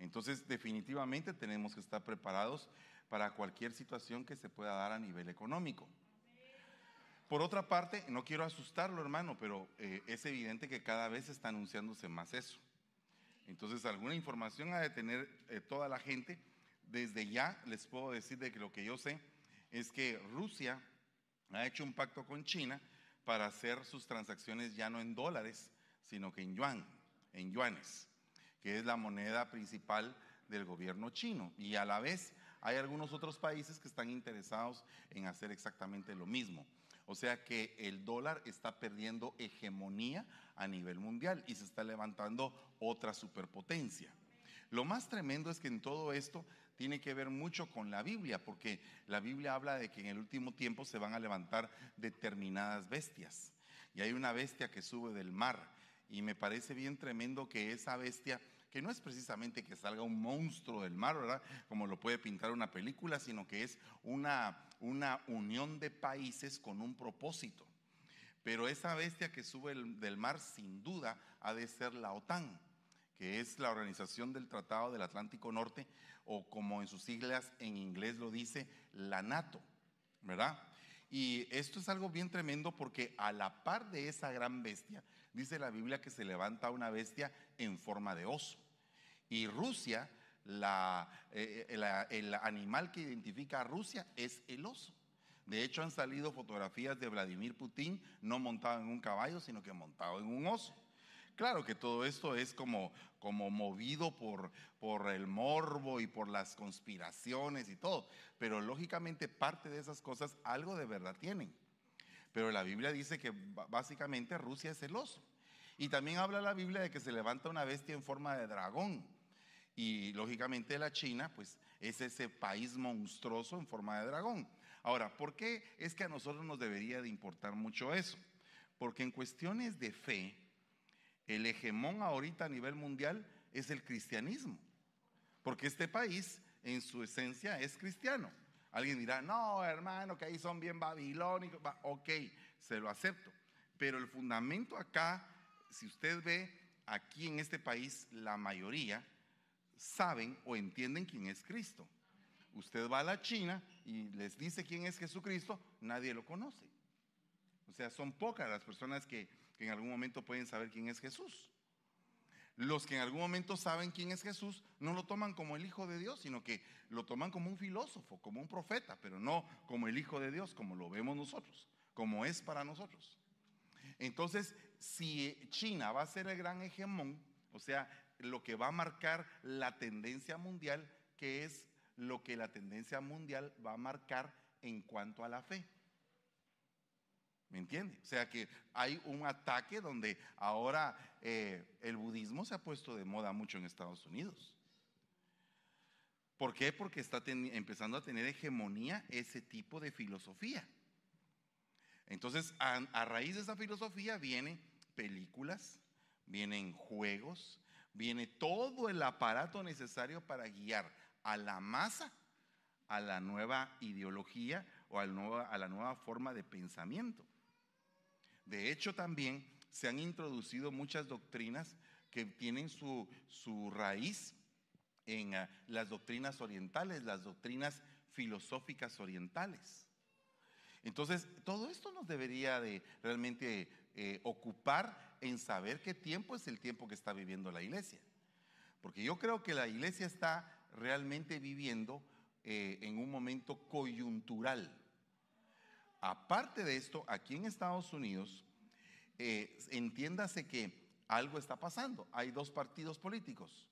Entonces, definitivamente tenemos que estar preparados para cualquier situación que se pueda dar a nivel económico. Por otra parte, no quiero asustarlo, hermano, pero eh, es evidente que cada vez está anunciándose más eso. Entonces, alguna información ha de tener eh, toda la gente. Desde ya les puedo decir de que lo que yo sé es que Rusia ha hecho un pacto con China para hacer sus transacciones ya no en dólares, sino que en yuan, en yuanes, que es la moneda principal del gobierno chino. Y a la vez hay algunos otros países que están interesados en hacer exactamente lo mismo. O sea que el dólar está perdiendo hegemonía a nivel mundial y se está levantando otra superpotencia. Lo más tremendo es que en todo esto tiene que ver mucho con la Biblia, porque la Biblia habla de que en el último tiempo se van a levantar determinadas bestias. Y hay una bestia que sube del mar. Y me parece bien tremendo que esa bestia que no es precisamente que salga un monstruo del mar, ¿verdad? Como lo puede pintar una película, sino que es una, una unión de países con un propósito. Pero esa bestia que sube del mar sin duda ha de ser la OTAN, que es la Organización del Tratado del Atlántico Norte, o como en sus siglas en inglés lo dice, la NATO, ¿verdad? Y esto es algo bien tremendo porque a la par de esa gran bestia, dice la Biblia que se levanta una bestia en forma de oso. Y Rusia, eh, el animal que identifica a Rusia es el oso. De hecho, han salido fotografías de Vladimir Putin no montado en un caballo, sino que montado en un oso. Claro que todo esto es como, como movido por, por el morbo y por las conspiraciones y todo, pero lógicamente parte de esas cosas algo de verdad tienen. Pero la Biblia dice que básicamente Rusia es celoso. Y también habla la Biblia de que se levanta una bestia en forma de dragón. Y lógicamente la China, pues es ese país monstruoso en forma de dragón. Ahora, ¿por qué es que a nosotros nos debería de importar mucho eso? Porque en cuestiones de fe, el hegemón ahorita a nivel mundial es el cristianismo. Porque este país en su esencia es cristiano. Alguien dirá, no, hermano, que ahí son bien babilónicos. Ok, se lo acepto. Pero el fundamento acá, si usted ve aquí en este país, la mayoría saben o entienden quién es Cristo. Usted va a la China y les dice quién es Jesucristo, nadie lo conoce. O sea, son pocas las personas que, que en algún momento pueden saber quién es Jesús. Los que en algún momento saben quién es Jesús no lo toman como el Hijo de Dios, sino que lo toman como un filósofo, como un profeta, pero no como el Hijo de Dios, como lo vemos nosotros, como es para nosotros. Entonces, si China va a ser el gran hegemón, o sea, lo que va a marcar la tendencia mundial, que es lo que la tendencia mundial va a marcar en cuanto a la fe. ¿Me entiende? O sea que hay un ataque donde ahora eh, el budismo se ha puesto de moda mucho en Estados Unidos. ¿Por qué? Porque está empezando a tener hegemonía ese tipo de filosofía. Entonces, a, a raíz de esa filosofía vienen películas, vienen juegos, viene todo el aparato necesario para guiar a la masa a la nueva ideología o a la nueva, forma de pensamiento. De hecho, también se han introducido muchas doctrinas que tienen su, raíz en ah, las doctrinas orientales, las doctrinas filosóficas orientales. Entonces, todo esto nos debería de realmente eh, ocupar en saber qué tiempo es el tiempo que está viviendo la iglesia. Porque yo creo que la iglesia está realmente viviendo eh, en un momento coyuntural. Aparte de esto, aquí en Estados Unidos, eh, entiéndase que algo está pasando. Hay dos partidos políticos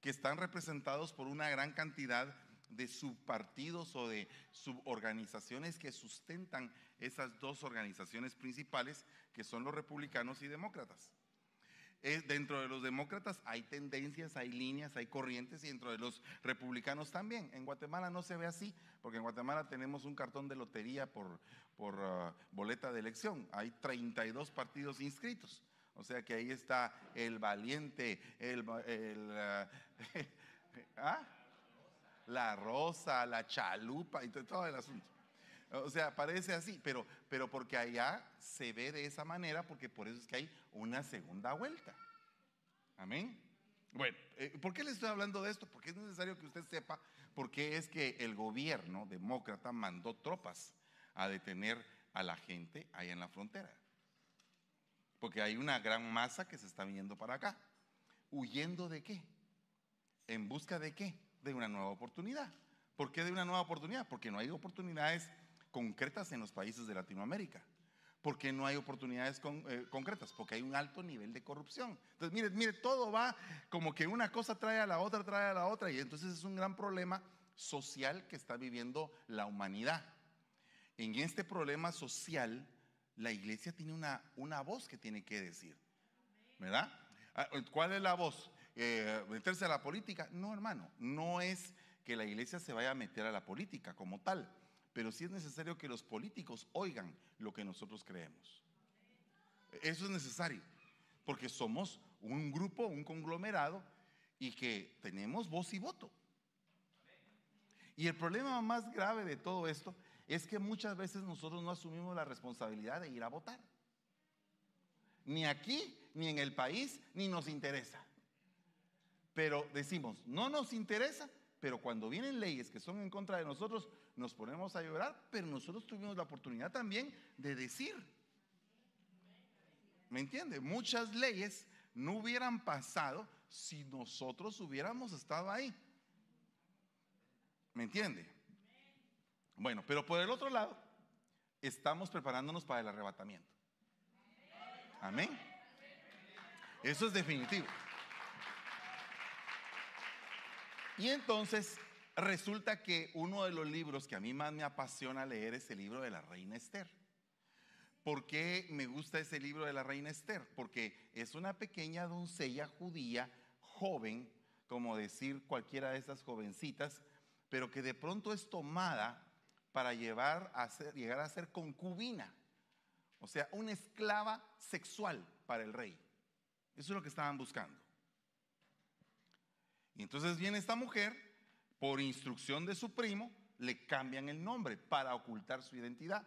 que están representados por una gran cantidad de subpartidos o de suborganizaciones que sustentan esas dos organizaciones principales, que son los republicanos y demócratas dentro de los demócratas hay tendencias, hay líneas, hay corrientes y dentro de los republicanos también. En Guatemala no se ve así, porque en Guatemala tenemos un cartón de lotería por, por ah, boleta de elección. Hay 32 partidos inscritos. O sea que ahí está el valiente, el, ah, ¿ah? la rosa, la chalupa y todo el asunto. O sea, parece así, pero, pero porque allá se ve de esa manera, porque por eso es que hay una segunda vuelta. Amén. Bueno, eh, ¿por qué le estoy hablando de esto? Porque es necesario que usted sepa por qué es que el gobierno demócrata mandó tropas a detener a la gente ahí en la frontera. Porque hay una gran masa que se está viniendo para acá. ¿Huyendo de qué? ¿En busca de qué? De una nueva oportunidad. ¿Por qué de una nueva oportunidad? Porque no hay oportunidades concretas en los países de Latinoamérica. Porque no hay oportunidades eh, concretas, porque hay un alto nivel de corrupción. Entonces, mire, mire, todo va como que una cosa trae a la otra, trae a la otra, y entonces es un gran problema social que está viviendo la humanidad. En este problema social, la iglesia tiene una, una voz que tiene que decir, ¿verdad? Ah, ¿Cuál es la voz? Eh, ¿Meterse a la política? No, hermano, no es que la iglesia se vaya a meter a la política como tal pero sí es necesario que los políticos oigan lo que nosotros creemos. Eso es necesario, porque somos un grupo, un conglomerado y que tenemos voz y voto. Y el problema más grave de todo esto es que muchas veces nosotros no asumimos la responsabilidad de ir a votar. Ni aquí, ni en el país, ni nos interesa. Pero decimos, no nos interesa, pero cuando vienen leyes que son en contra de nosotros, nos ponemos a llorar, pero nosotros tuvimos la oportunidad también de decir. ¿Me entiende? Muchas leyes no hubieran pasado si nosotros hubiéramos estado ahí. ¿Me entiende? Bueno, pero por el otro lado, estamos preparándonos para el arrebatamiento. Amén. Eso es definitivo. Y entonces resulta que uno de los libros que a mí más me apasiona leer es el libro de la reina Esther. ¿Por qué me gusta ese libro de la reina Esther? Porque es una pequeña doncella judía, joven, como decir cualquiera de esas jovencitas, pero que de pronto es tomada para llevar a ser, llegar a ser concubina, o sea, una esclava sexual para el rey. Eso es lo que estaban buscando. Y entonces viene esta mujer, por instrucción de su primo, le cambian el nombre para ocultar su identidad.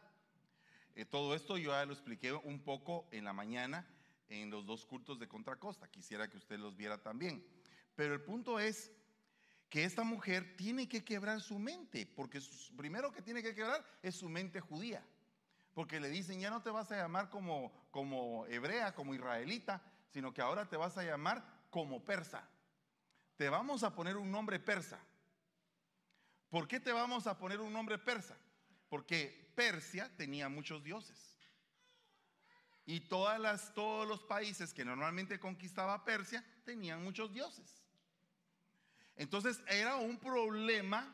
Eh, todo esto yo ya lo expliqué un poco en la mañana en los dos cultos de Contracosta. Quisiera que usted los viera también. Pero el punto es que esta mujer tiene que quebrar su mente, porque primero que tiene que quebrar es su mente judía. Porque le dicen, ya no te vas a llamar como, como hebrea, como israelita, sino que ahora te vas a llamar como persa te vamos a poner un nombre persa. ¿Por qué te vamos a poner un nombre persa? Porque Persia tenía muchos dioses. Y todas las, todos los países que normalmente conquistaba Persia tenían muchos dioses. Entonces era un problema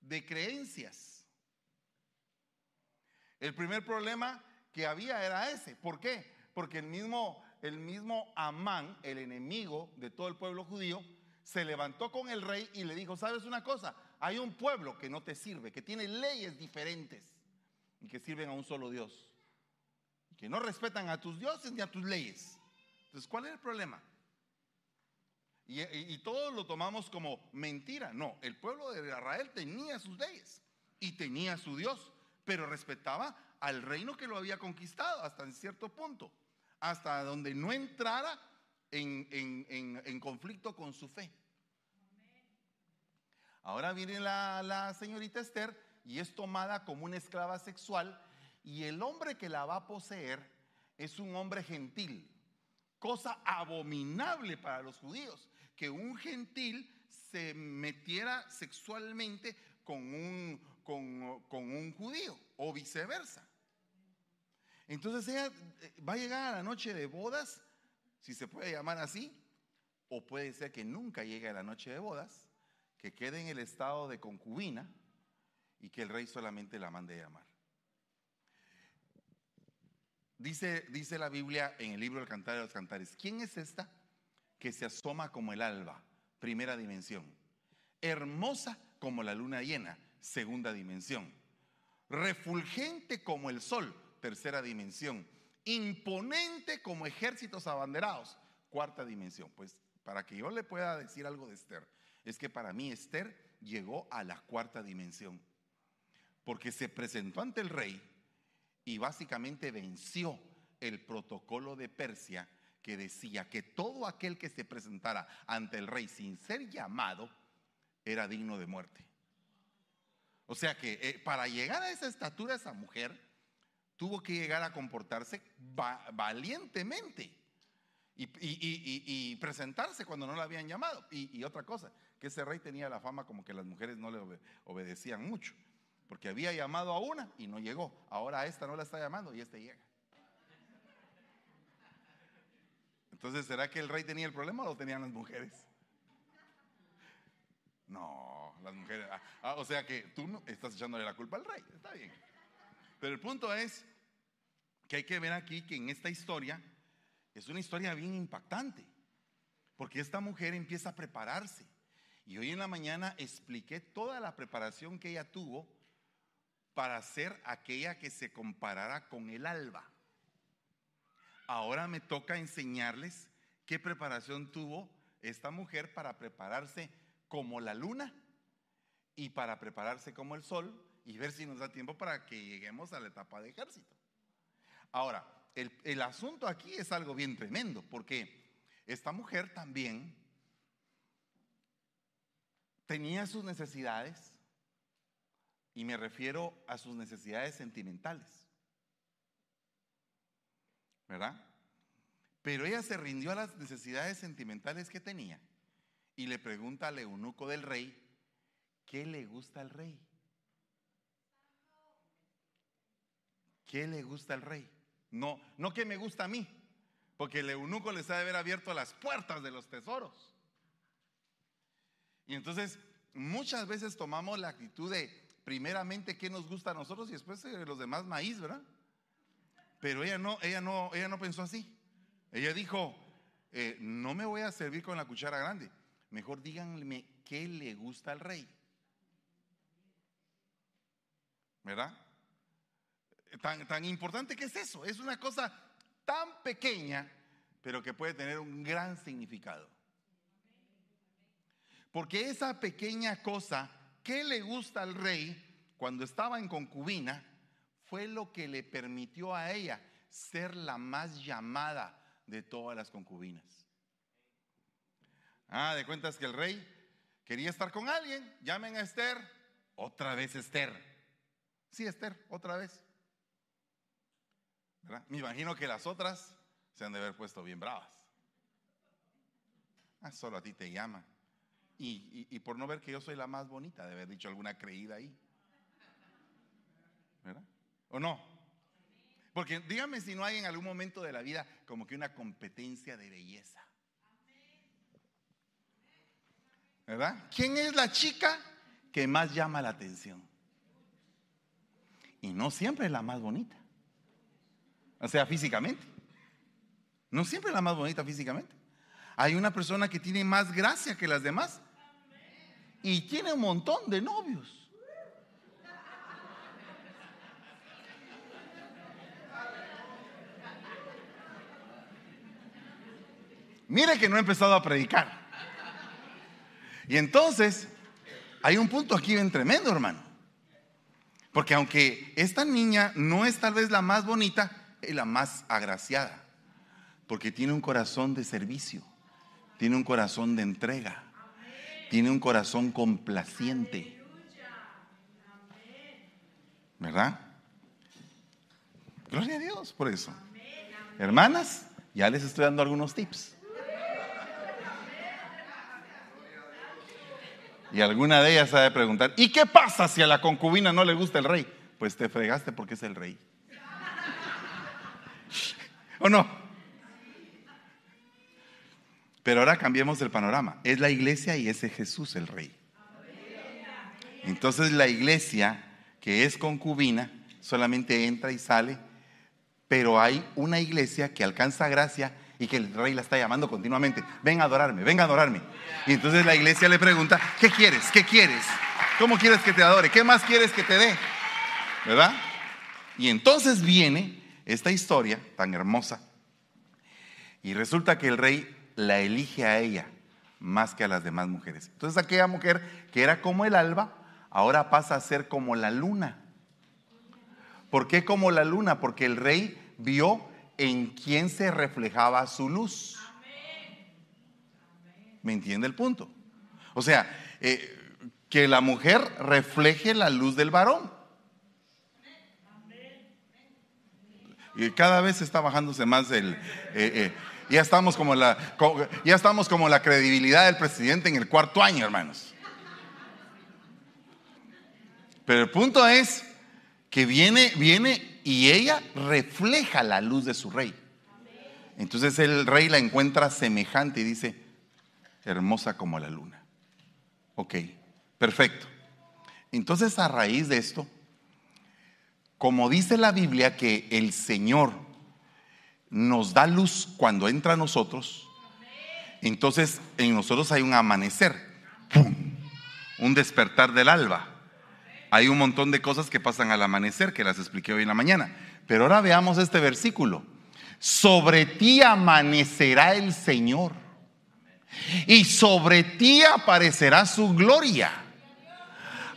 de creencias. El primer problema que había era ese. ¿Por qué? Porque el mismo, el mismo Amán, el enemigo de todo el pueblo judío, se levantó con el rey y le dijo, ¿sabes una cosa? Hay un pueblo que no te sirve, que tiene leyes diferentes y que sirven a un solo Dios. Que no respetan a tus dioses ni a tus leyes. Entonces, ¿cuál es el problema? Y, todos lo tomamos como mentira. No, el pueblo de Israel tenía sus leyes y tenía su Dios, pero respetaba al reino que lo había conquistado hasta en cierto punto, hasta donde no entrara en, conflicto con su fe. Ahora viene la, señorita Esther y es tomada como una esclava sexual y el hombre que la va a poseer es un hombre gentil. Cosa abominable para los judíos, que un gentil se metiera sexualmente con un, con, con un judío o viceversa. Entonces ella eh, va a llegar a la noche de bodas si se puede llamar así, o puede ser que nunca llegue a la noche de bodas, que quede en el estado de concubina y que el rey solamente la mande llamar. Dice, dice la Biblia en el libro del Cantar de los Cantares, ¿quién es esta que se asoma como el alba, primera dimensión? Hermosa como la luna llena, segunda dimensión. Refulgente como el sol, tercera dimensión imponente como ejércitos abanderados. Cuarta dimensión. Pues para que yo le pueda decir algo de Esther, es que para mí Esther llegó a la cuarta dimensión. Porque se presentó ante el rey y básicamente venció el protocolo de Persia que decía que todo aquel que se presentara ante el rey sin ser llamado era digno de muerte. O sea que eh, para llegar a esa estatura esa mujer tuvo que llegar a comportarse valientemente y, presentarse cuando no la habían llamado. Y, otra cosa, que ese rey tenía la fama como que las mujeres no le obedecían mucho, porque había llamado a una y no llegó. Ahora a esta no la está llamando y este llega. Entonces, ¿será que el rey tenía el problema o lo tenían las mujeres? No, las mujeres. Ah, ah, o sea que tú no estás echándole la culpa al rey. Está bien. Pero el punto es que hay que ver aquí que en esta historia es una historia bien impactante. Porque esta mujer empieza a prepararse. Y hoy en la mañana expliqué toda la preparación que ella tuvo para ser aquella que se comparara con el alba. Ahora me toca enseñarles qué preparación tuvo esta mujer para prepararse como la luna y para prepararse como el sol y ver si nos da tiempo para que lleguemos a la etapa de ejército. Ahora, el, asunto aquí es algo bien tremendo, porque esta mujer también tenía sus necesidades, y me refiero a sus necesidades sentimentales. ¿Verdad? Pero ella se rindió a las necesidades sentimentales que tenía y le pregunta al eunuco del rey, ¿qué le gusta al rey? ¿Qué le gusta al rey? No, no que me gusta a mí, porque el eunuco les ha de haber abierto las puertas de los tesoros. Y entonces muchas veces tomamos la actitud de primeramente qué nos gusta a nosotros y después eh, los demás maíz, ¿verdad? Pero ella no, ella no, ella no pensó así. Ella dijo, eh, no me voy a servir con la cuchara grande. Mejor díganme qué le gusta al rey. ¿Verdad? Tan, tan importante que es eso. Es una cosa tan pequeña, pero que puede tener un gran significado. Porque esa pequeña cosa, ¿qué le gusta al rey cuando estaba en concubina? Fue lo que le permitió a ella ser la más llamada de todas las concubinas. Ah, de cuentas que el rey quería estar con alguien, llamen a Esther, otra vez Esther. Sí, Esther, otra vez. Me imagino que las otras se han de haber puesto bien bravas. Ah, solo a ti te llama. Y, por no ver que yo soy la más bonita, de haber dicho alguna creída ahí. ¿Verdad? ¿O no? Porque dígame si no hay en algún momento de la vida como que una competencia de belleza. ¿Verdad? ¿Quién es la chica que más llama la atención? Y no siempre es la más bonita. O sea, físicamente. No siempre es la más bonita físicamente. Hay una persona que tiene más gracia que las demás y tiene un montón de novios. Mire que no he empezado a predicar. Y entonces, hay un punto aquí bien tremendo, hermano. Porque aunque esta niña no es tal vez la más bonita, es la más agraciada. Porque tiene un corazón de servicio, tiene un corazón de entrega, tiene un corazón complaciente. ¿Verdad? Gloria a Dios por eso. Hermanas, ya les estoy dando algunos tips. Y alguna de ellas ha de preguntar, ¿y qué pasa si a la concubina no le gusta el rey? Pues te fregaste porque es el rey. ¿O no? Pero ahora cambiemos el panorama. Es la iglesia y es Jesús el rey. Entonces la iglesia que es concubina solamente entra y sale, pero hay una iglesia que alcanza gracia y que el rey la está llamando continuamente. Ven a adorarme, ven a adorarme. Y entonces la iglesia le pregunta, ¿qué quieres? ¿Qué quieres? ¿Cómo quieres que te adore? ¿Qué más quieres que te dé? ¿Verdad? Y entonces viene esta historia tan hermosa y resulta que el rey la elige a ella más que a las demás mujeres. Entonces aquella mujer que era como el alba, ahora pasa a ser como la luna. ¿Por qué como la luna? Porque el rey vio en quién se reflejaba su luz. ¿Me entiende el punto? O sea, eh, que la mujer refleje la luz del varón. Y cada vez está bajándose más el... Eh, eh, ya estamos como la ya estamos como la credibilidad del presidente en el cuarto año, hermanos. Pero el punto es que viene, viene y ella refleja la luz de su rey. Entonces el rey la encuentra semejante y dice, hermosa como la luna. Ok, perfecto. Entonces a raíz de esto, como dice la Biblia que el Señor nos da luz cuando entra a nosotros, entonces en nosotros hay un amanecer, un despertar del alba. Hay un montón de cosas que pasan al amanecer que las expliqué hoy en la mañana. Pero ahora veamos este versículo. Sobre ti amanecerá el Señor y sobre ti aparecerá su gloria.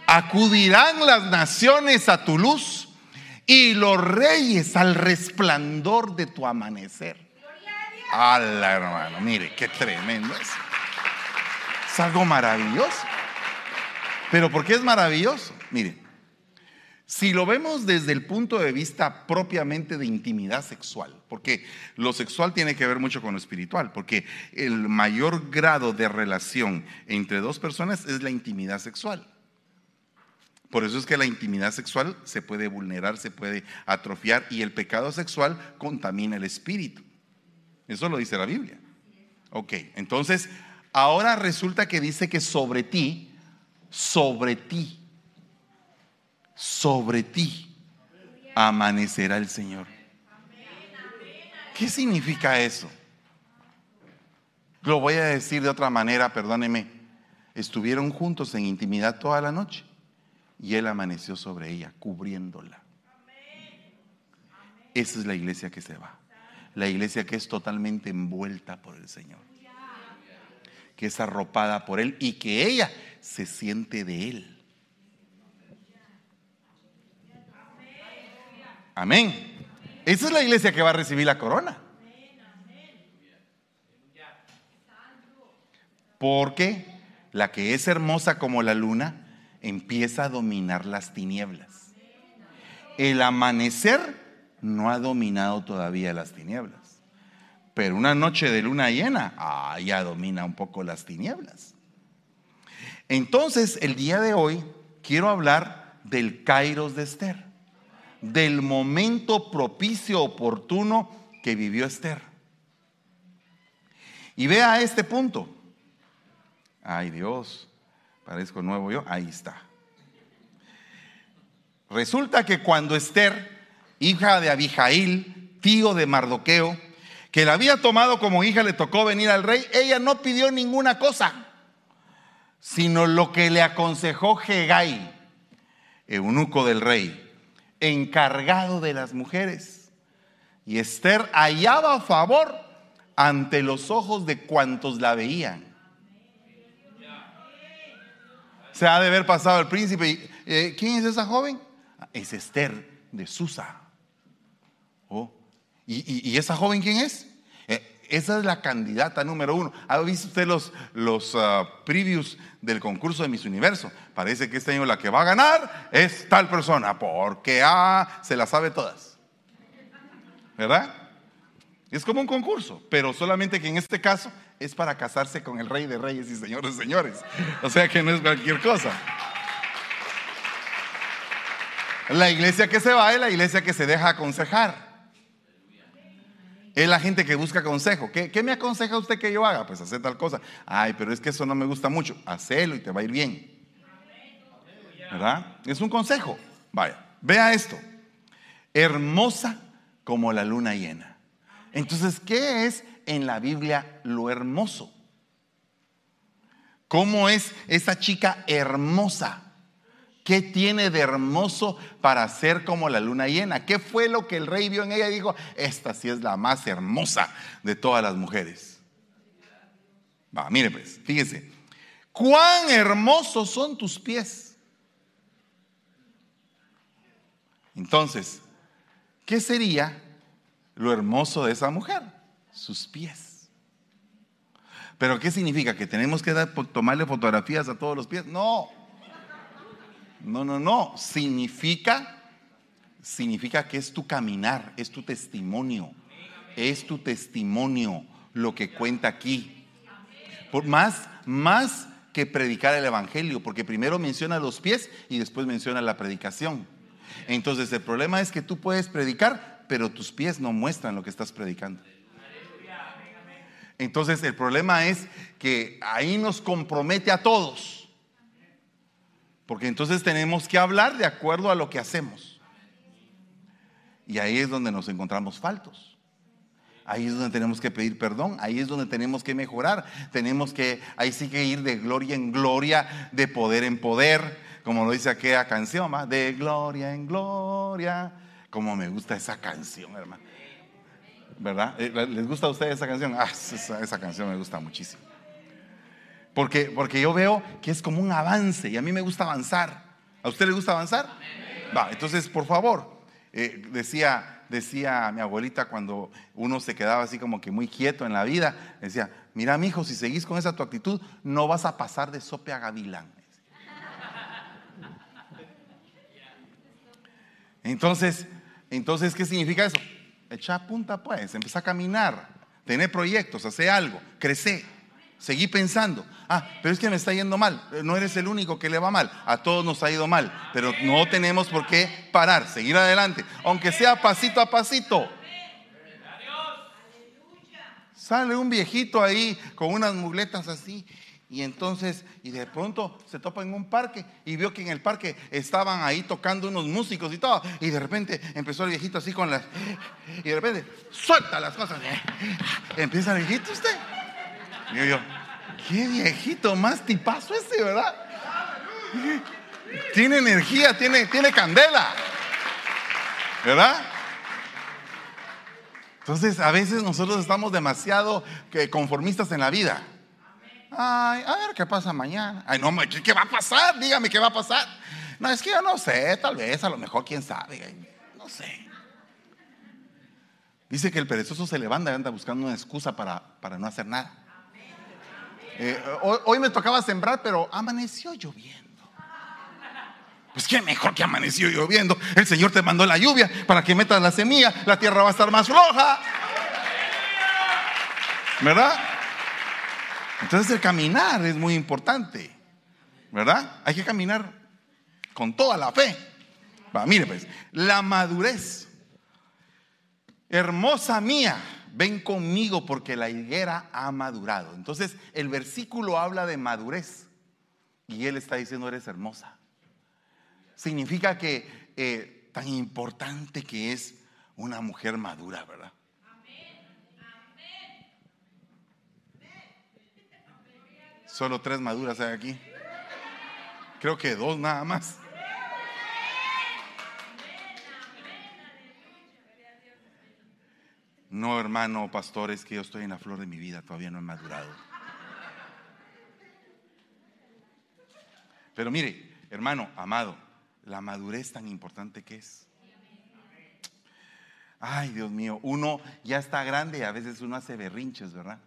Acudirán las naciones a tu luz y los reyes al resplandor de tu amanecer. Ala, hermano, mire, qué tremendo es. Es algo maravilloso. Pero ¿por qué es maravilloso? Mire, si lo vemos desde el punto de vista propiamente de intimidad sexual, porque lo sexual tiene que ver mucho con lo espiritual, porque el mayor grado de relación entre dos personas es la intimidad sexual. Por eso es que la intimidad sexual se puede vulnerar, se puede atrofiar y el pecado sexual contamina el espíritu. Eso lo dice la Biblia. Ok, entonces ahora resulta que dice que sobre ti, sobre ti, sobre ti amanecerá el Señor. ¿Qué significa eso? Lo voy a decir de otra manera, perdóneme. Estuvieron juntos en intimidad toda la noche y Él amaneció sobre ella, cubriéndola. Esa es la iglesia que se va. La iglesia que es totalmente envuelta por el Señor. Que es arropada por Él y que ella se siente de Él. Amén. Esa es la iglesia que va a recibir la corona. Porque la que es hermosa como la luna empieza a dominar las tinieblas. El amanecer no ha dominado todavía las tinieblas. Pero una noche de luna llena, ah, ya domina un poco las tinieblas. Entonces, el día de hoy quiero hablar del Kairos de Esther, del momento propicio, oportuno que vivió Esther. Y vea este punto. Ay Dios, Parezco nuevo yo. Ahí está. Resulta que cuando Esther, hija de Abijail, tío de Mardoqueo, que la había tomado como hija, le tocó venir al rey, ella no pidió ninguna cosa, sino lo que le aconsejó Hegai, eunuco del rey, encargado de las mujeres. Y Esther hallaba favor ante los ojos de cuantos la veían se ha de haber pasado el príncipe. Eh, ¿Quién es esa joven? Es Esther de Susa. Oh. ¿Y, esa joven quién es? Eh, esa es la candidata número uno. ¿Ha visto usted los, los uh, previews del concurso de Miss Universo? Parece que este año la que va a ganar es tal persona, porque ah, se la sabe todas. ¿Verdad? Es como un concurso, pero solamente que en este caso es para casarse con el rey de reyes y señores señores. O sea que no es cualquier cosa. La iglesia que se va es la iglesia que se deja aconsejar. Es la gente que busca consejo. ¿Qué, me aconseja usted que yo haga? Pues hacer tal cosa. Ay, pero es que eso no me gusta mucho. Hacelo y te va a ir bien. ¿Verdad? Es un consejo. Vaya, vea esto. Hermosa como la luna llena. Entonces, ¿qué es en la Biblia lo hermoso. ¿Cómo es esa chica hermosa? ¿Qué tiene de hermoso para ser como la luna llena? ¿Qué fue lo que el rey vio en ella y dijo, esta sí es la más hermosa de todas las mujeres? Va, mire pues, fíjese, cuán hermosos son tus pies. Entonces, ¿qué sería lo hermoso de esa mujer, sus pies. Pero ¿qué significa? ¿Que tenemos que tomarle fotografías a todos los pies? No. No, no, no. Significa, significa que es tu caminar, es tu testimonio. Es tu testimonio lo que cuenta aquí. Por más, más que predicar el Evangelio, porque primero menciona los pies y después menciona la predicación. Entonces el problema es que tú puedes predicar, pero tus pies no muestran lo que estás predicando. Entonces el problema es que ahí nos compromete a todos. Porque entonces tenemos que hablar de acuerdo a lo que hacemos. Y ahí es donde nos encontramos faltos. Ahí es donde tenemos que pedir perdón, ahí es donde tenemos que mejorar. Tenemos que, ahí sí que ir de gloria en gloria, de poder en poder, como lo dice aquella canción, de gloria en gloria. Como me gusta esa canción, hermano. ¿Verdad? Eh, ¿Les gusta a ustedes esa canción? Ah, esa, canción me gusta muchísimo. Porque, porque yo veo que es como un avance y a mí me gusta avanzar. ¿A usted le gusta avanzar? Va, entonces, por favor, eh, decía decía mi abuelita cuando uno se quedaba así como que muy quieto en la vida, decía, mira mi hijo, si seguís con esa tu actitud, no vas a pasar de sope a gavilán. Entonces, entonces, ¿qué significa eso? Echa punta pues, empieza a caminar, tener proyectos, hacer algo, crecer, seguir pensando. Ah, pero es que me está yendo mal. No eres el único que le va mal. A todos nos ha ido mal. Pero no tenemos por qué parar, seguir adelante. Aunque sea pasito a pasito. Sale un viejito ahí con unas mugletas así. Y entonces, y de pronto se topa en un parque y vio que en el parque estaban ahí tocando unos músicos y todo. Y de repente empezó el viejito así con las. Y de repente, suelta las cosas. Empieza el viejito usted. Y yo, Qué viejito, más tipazo ese, ¿verdad? Tiene energía, tiene, tiene candela. ¿Verdad? Entonces, a veces nosotros estamos demasiado conformistas en la vida. Ay, a ver qué pasa mañana. Ay, no, ¿qué va a pasar? Dígame qué va a pasar. No, es que yo no sé, tal vez, a lo mejor, quién sabe. No sé. Dice que el perezoso se levanta y anda buscando una excusa para, para no hacer nada. Eh, hoy, me tocaba sembrar, pero amaneció lloviendo. Pues qué mejor que amaneció lloviendo. El Señor te mandó la lluvia para que metas la semilla. La tierra va a estar más floja. ¿Verdad? Entonces el caminar es muy importante. ¿Verdad? Hay que caminar con toda la fe. Mire pues, la madurez. Hermosa mía ven conmigo porque la higuera ha madurado. Entonces el versículo habla de madurez y él está diciendo, eres hermosa. Significa que eh, tan importante que es una mujer madura, ¿verdad? Solo tres maduras hay aquí. Creo que dos nada más. No, hermano, pastor, es que yo estoy en la flor de mi vida, todavía no he madurado. Pero mire, hermano, amado, la madurez tan importante que es. Ay, Dios mío, uno ya está grande y a veces uno hace berrinches, ¿verdad?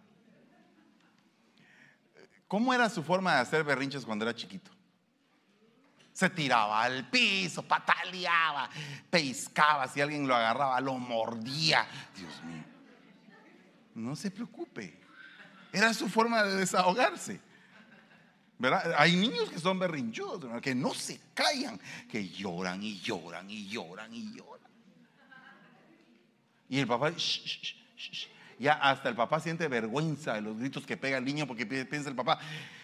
¿Cómo era su forma de hacer berrinches cuando era chiquito? Se tiraba al piso, pataleaba, pescaba, si alguien lo agarraba, lo mordía. Dios mío. No se preocupe. Era su forma de desahogarse. ¿Verdad? Hay niños que son berrinchudos, que no se callan, que lloran y lloran y lloran y lloran. Y el papá, ya hasta el papá siente vergüenza de los gritos que pega el niño porque piensa el papá,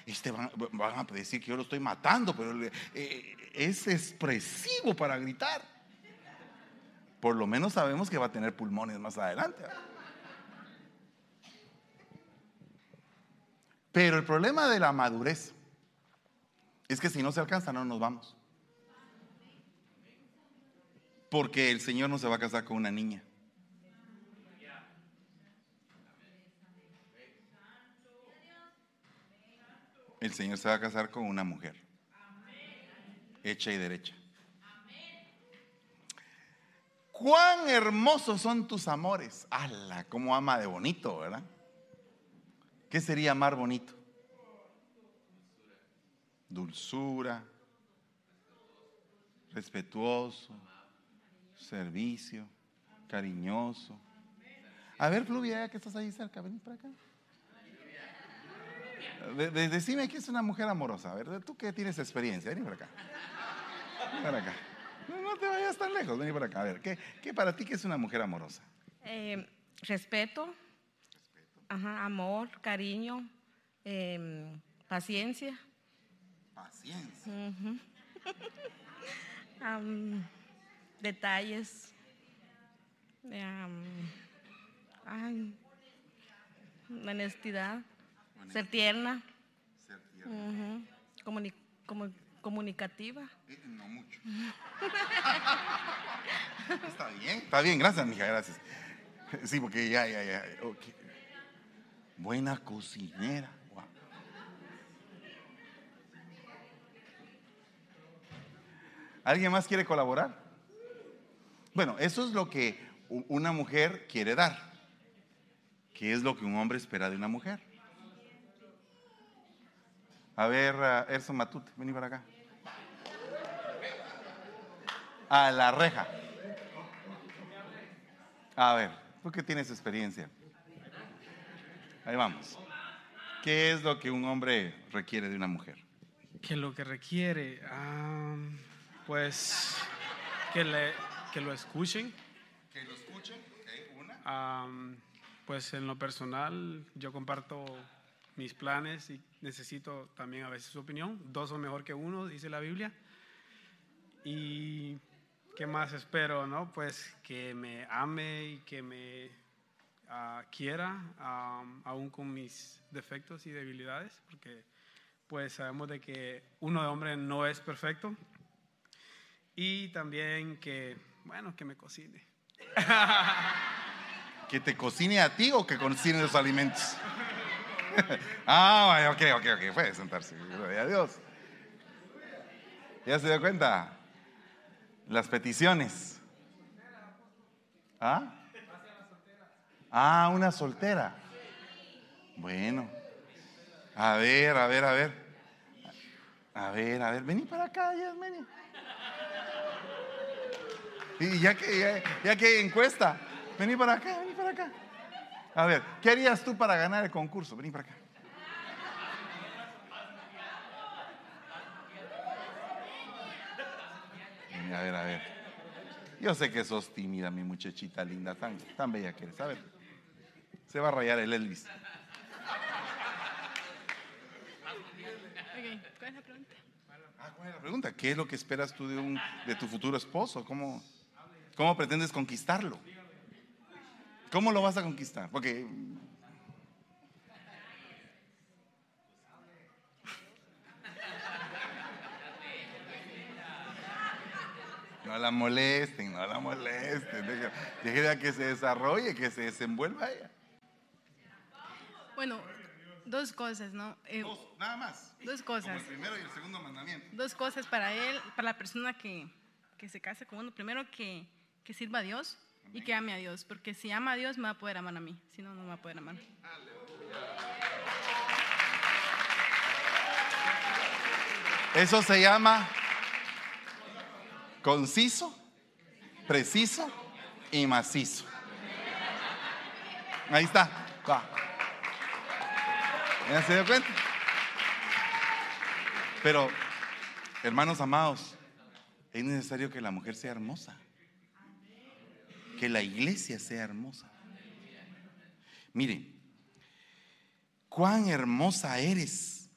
este van, a decir que yo lo estoy matando, pero eh, es expresivo para gritar. Por lo menos sabemos que va a tener pulmones más adelante. Pero el problema de la madurez es que si no se alcanza no nos vamos. Porque el Señor no se va a casar con una niña. El Señor se va a casar con una mujer. Hecha y derecha. cuán hermosos son tus amores. ¡Hala! ¿Cómo ama de bonito, verdad? ¿Qué sería amar bonito? Dulzura, respetuoso, servicio, cariñoso. A ver, Fluvia, que estás ahí cerca, vení para acá. Decime que es una mujer amorosa. A ver, tú que tienes experiencia, vení para acá. Vení para acá. No, te vayas tan lejos, vení para acá. A ver, ¿qué, para ti qué es una mujer amorosa? Eh, respeto, amor, cariño, em, paciencia. Paciencia. detalles. honestidad. Ser tierna. Ser tierna. comunicativa. Eh, no mucho. está bien, está bien, gracias, mija, gracias. Sí, porque ya, ya, ya. Buena cocinera. ¿Alguien más quiere colaborar? Bueno, eso es lo que una mujer quiere dar. ¿Qué es lo que un hombre espera de una mujer? A ver, Erson Matute, vení para acá. A la reja. A ver, tú que tienes experiencia. Ahí vamos. ¿Qué es lo que un hombre requiere de una mujer? ¿Qué lo que requiere? Pues que, le, que lo escuchen. Que lo escuchen, una. pues en lo personal yo comparto mis planes y necesito también a veces su opinión. Dos son mejor que uno, dice la Biblia. Y qué más espero, ¿no? Pues que me ame y que me uh, quiera, aún con mis defectos y debilidades, porque pues sabemos de que uno de hombre no es perfecto y también que, bueno, que me cocine. ¿Que te cocine a ti o que cocine los alimentos? ah, ok, ok, ok, puede sentarse. Adiós. ¿Ya se dio cuenta? Las peticiones. ¿Ah? Ah, una soltera. Bueno. A ver, a ver, a ver. A ver, a ver, vení para acá, Yasmeni. Y ya que, ya, que encuesta, vení para acá, vení para acá. A ver, ¿qué harías tú para ganar el concurso? Vení para acá. A ver, a ver. Yo sé que sos tímida, mi muchachita linda, tan, tan bella que eres. A ver, se va a rayar el Elvis. ¿cuál es la pregunta? Ah, ¿cuál es la pregunta? ¿Qué es lo que esperas tú de, un, de tu futuro esposo? ¿Cómo, ¿Cómo pretendes conquistarlo? ¿Cómo lo vas a conquistar? Porque No la molesten, no la molesten. Déjela que se desarrolle, que se desenvuelva ella. Bueno, dos cosas, ¿no? Eh, dos, nada más. Dos cosas. Como el primero y el segundo mandamiento. Dos cosas para él, para la persona que, que se case con uno. Primero, que, que sirva a Dios y que ame a Dios. Porque si ama a Dios, me va a poder amar a mí. Si no, no me va a poder amar. Eso se llama conciso, preciso y macizo. Ahí está. ¿Ya se dio cuenta? Pero, hermanos amados, es necesario que la mujer sea hermosa. Que la iglesia sea hermosa. Miren, cuán hermosa eres,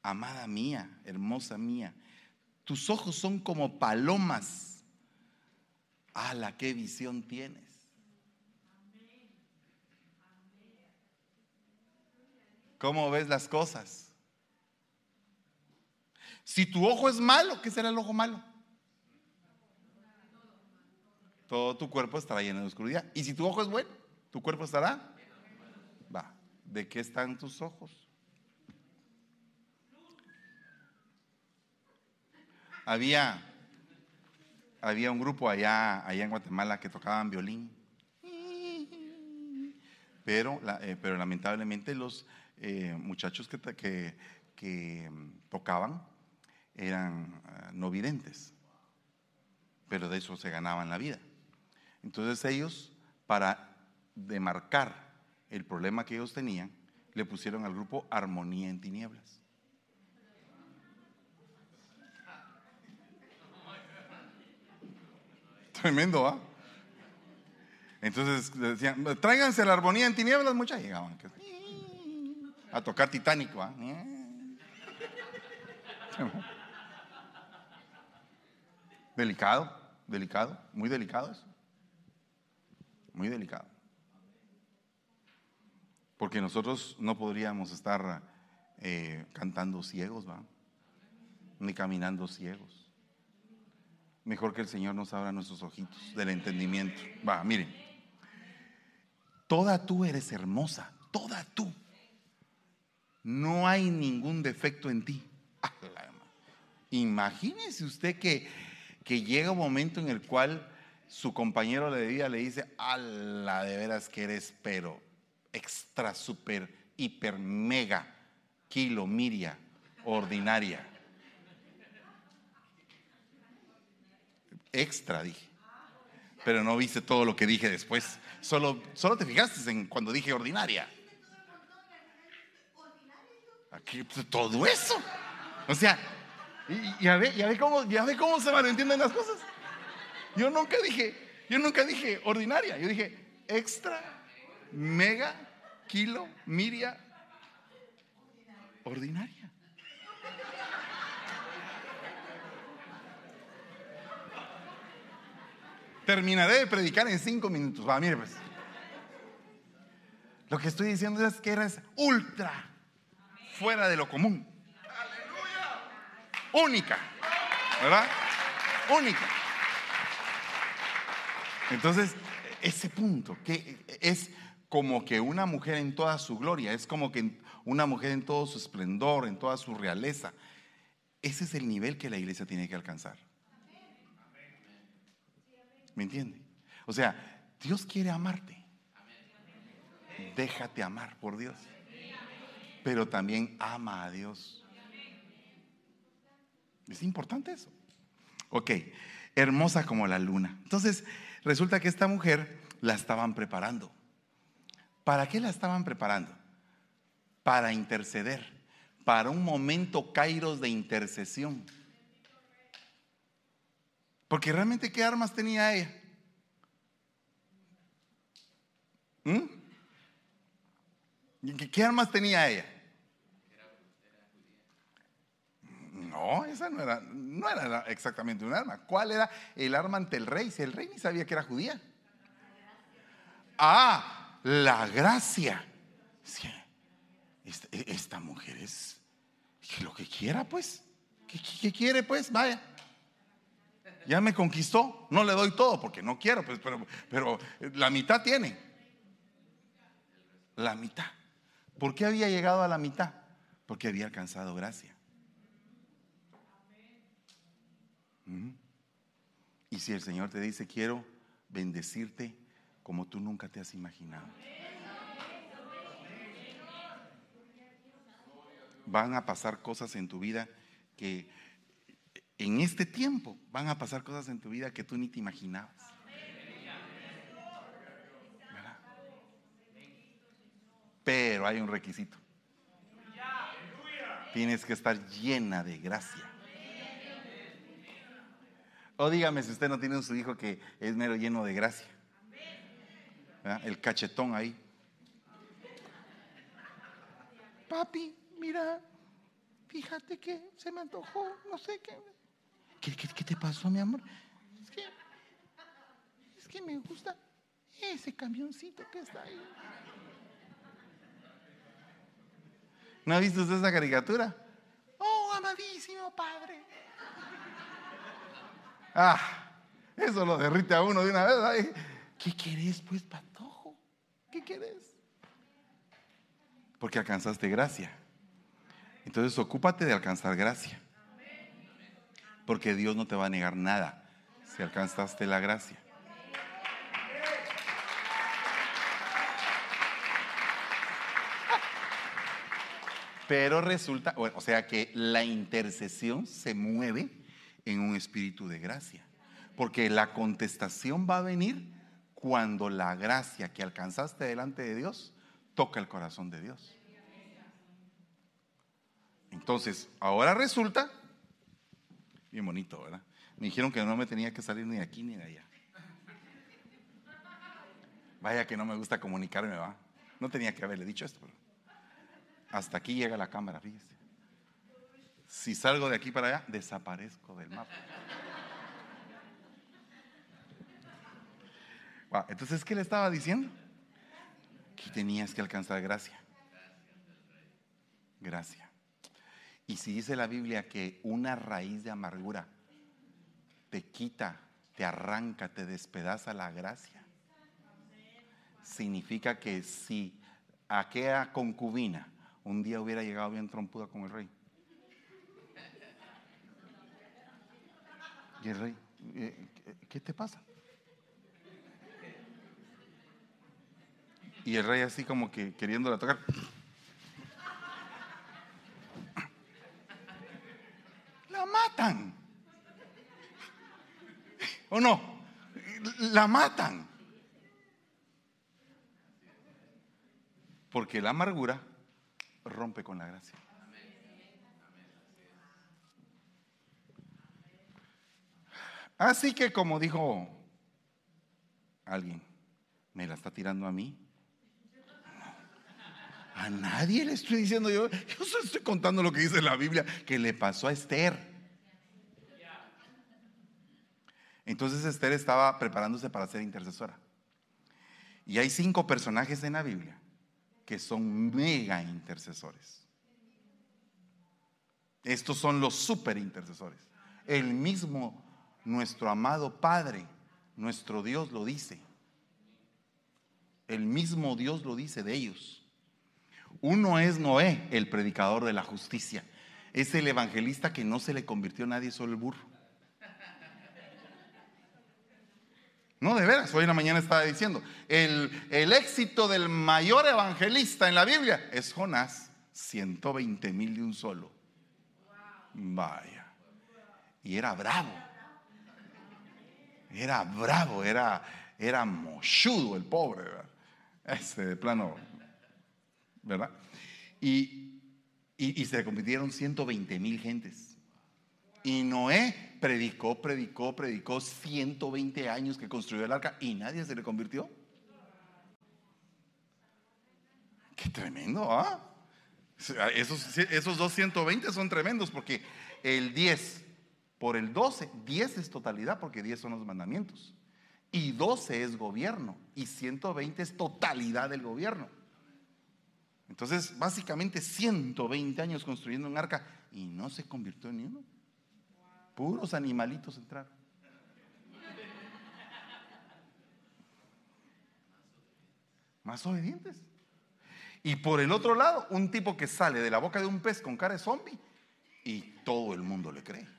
amada mía, hermosa mía. Tus ojos son como palomas. la qué visión tienes! ¿Cómo ves las cosas? Si tu ojo es malo, ¿qué será el ojo malo? Todo tu cuerpo estará lleno de oscuridad. Y si tu ojo es bueno, tu cuerpo estará. Va. ¿De qué están tus ojos? había, había un grupo allá, allá en Guatemala que tocaban violín. Pero, eh, pero lamentablemente los eh, muchachos que, que, que, mm, tocaban eran ah, no videntes, pero de eso se ganaban la vida. Entonces ellos, para demarcar el problema que ellos tenían, le pusieron al grupo Armonía en Tinieblas. Tremendo, ¿ah? Entonces decían, tráiganse la armonía en tinieblas, muchas llegaban a tocar titánico. ¿ah? Delicado, delicado, muy delicado eso. Muy delicado. Porque nosotros no podríamos estar eh, cantando ciegos, ¿va? Ni caminando ciegos. Mejor que el Señor nos abra nuestros ojitos del entendimiento. Va, miren. Toda tú eres hermosa, toda tú. No hay ningún defecto en ti. Imagínese usted que, que llega un momento en el cual su compañero de vida le dice, la de veras que eres, pero extra, super, hiper, mega, kilo, miria, ordinaria. Extra, dije. Pero no viste todo lo que dije después. Solo, solo te fijaste en cuando dije ordinaria. Aquí, pues, todo eso. O sea, ya ve, ya ve cómo, ya ve cómo se malentienden las cosas. Yo nunca dije, yo nunca dije ordinaria, yo dije extra, mega, kilo, miria, ordinaria. Terminaré de predicar en cinco minutos. Va, mire pues. Lo que estoy diciendo es que eres ultra fuera de lo común. Única. ¿Verdad? Única. Entonces, ese punto, que es como que una mujer en toda su gloria, es como que una mujer en todo su esplendor, en toda su realeza. Ese es el nivel que la iglesia tiene que alcanzar. ¿Me entiende? O sea, Dios quiere amarte. Déjate amar por Dios. Pero también ama a Dios. Es importante eso. Ok, hermosa como la luna. Entonces, resulta que esta mujer la estaban preparando. ¿Para qué la estaban preparando? Para interceder, para un momento kairos de intercesión. Porque realmente, ¿qué armas tenía ella? ¿Mm? ¿Qué armas tenía ella? No, esa no era, no era exactamente un arma. ¿Cuál era el arma ante el rey? Si el rey ni sabía que era judía. Ah, la gracia. Esta, mujer es lo que quiera, pues. qué quiere, pues? Vaya ya me conquistó, no le doy todo porque no quiero, pues, pero, pero la mitad tiene. La mitad. ¿Por qué había llegado a la mitad? Porque había alcanzado gracia. Y si el Señor te dice, quiero bendecirte como tú nunca te has imaginado. Van a pasar cosas en tu vida que en este tiempo van a pasar cosas en tu vida que tú ni te imaginabas. Pero hay un requisito. Tienes que estar llena de gracia. O dígame si usted no tiene su hijo que es mero lleno de gracia. El cachetón ahí. Papi, mira, fíjate que se me antojó, no sé qué. ¿Qué, te pasó, mi amor? Es que, es que me gusta ese camioncito que está ahí. ¿No ha visto usted esa caricatura? Oh, amadísimo padre. Ah, eso lo derrite a uno de una vez. ¿Qué querés, pues, patojo? ¿Qué querés? Porque alcanzaste gracia. Entonces, ocúpate de alcanzar gracia porque Dios no te va a negar nada Si alcanzaste la gracia. Pero resulta, o sea que la intercesión se mueve en un espíritu de gracia. Porque la contestación va a venir cuando la gracia que alcanzaste delante de Dios toca el corazón de Dios. Entonces, ahora resulta, bien bonito, ¿verdad? Me dijeron que no me tenía que salir ni de aquí ni de allá. Vaya que no me gusta comunicarme, va. No tenía que haberle dicho esto. hasta aquí llega la cámara, fíjese. Si salgo de aquí para allá, desaparezco del mapa. entonces, ¿qué le estaba diciendo? Que tenías que alcanzar gracia. Gracia. Y si dice la Biblia que una raíz de amargura te quita, te arranca, te despedaza la gracia, significa que si aquella concubina un día hubiera llegado bien trompuda con el rey, el rey, eh, ¿qué te pasa? Y el rey así como que queriéndola tocar. La matan. ¿O no? La matan. Porque la amargura rompe con la gracia. Así que como dijo alguien, me la está tirando a mí. A nadie le estoy diciendo yo, yo solo estoy contando lo que dice la Biblia que le pasó a Esther. Entonces Esther estaba preparándose para ser intercesora. Y hay cinco personajes en la Biblia que son mega intercesores. Estos son los super intercesores. El mismo, nuestro amado Padre, nuestro Dios lo dice. El mismo Dios lo dice de ellos. Uno es Noé, el predicador de la justicia. Es el evangelista que no se le convirtió a nadie, solo el burro. No, de veras, hoy en la mañana estaba diciendo, el, el éxito del mayor evangelista en la Biblia es Jonás, 120 mil de un solo. Vaya. Y era bravo. Era bravo, era, era mochudo el pobre, ¿verdad? Ese de plano ¿verdad? Y, y, se convirtieron 120 mil gentes. Y Noé predicó, predicó, predicó 120 años que construyó el arca y nadie se le convirtió. Qué tremendo, ¿ah? Esos, esos 220 son tremendos porque el 10 por el 12, 10 es totalidad porque 10 son los mandamientos. Y 12 es gobierno y 120 es totalidad del gobierno. Entonces, básicamente 120 años construyendo un arca y no se convirtió en uno. Puros animalitos entraron. Más obedientes. Y por el otro lado, un tipo que sale de la boca de un pez con cara de zombie y todo el mundo le cree.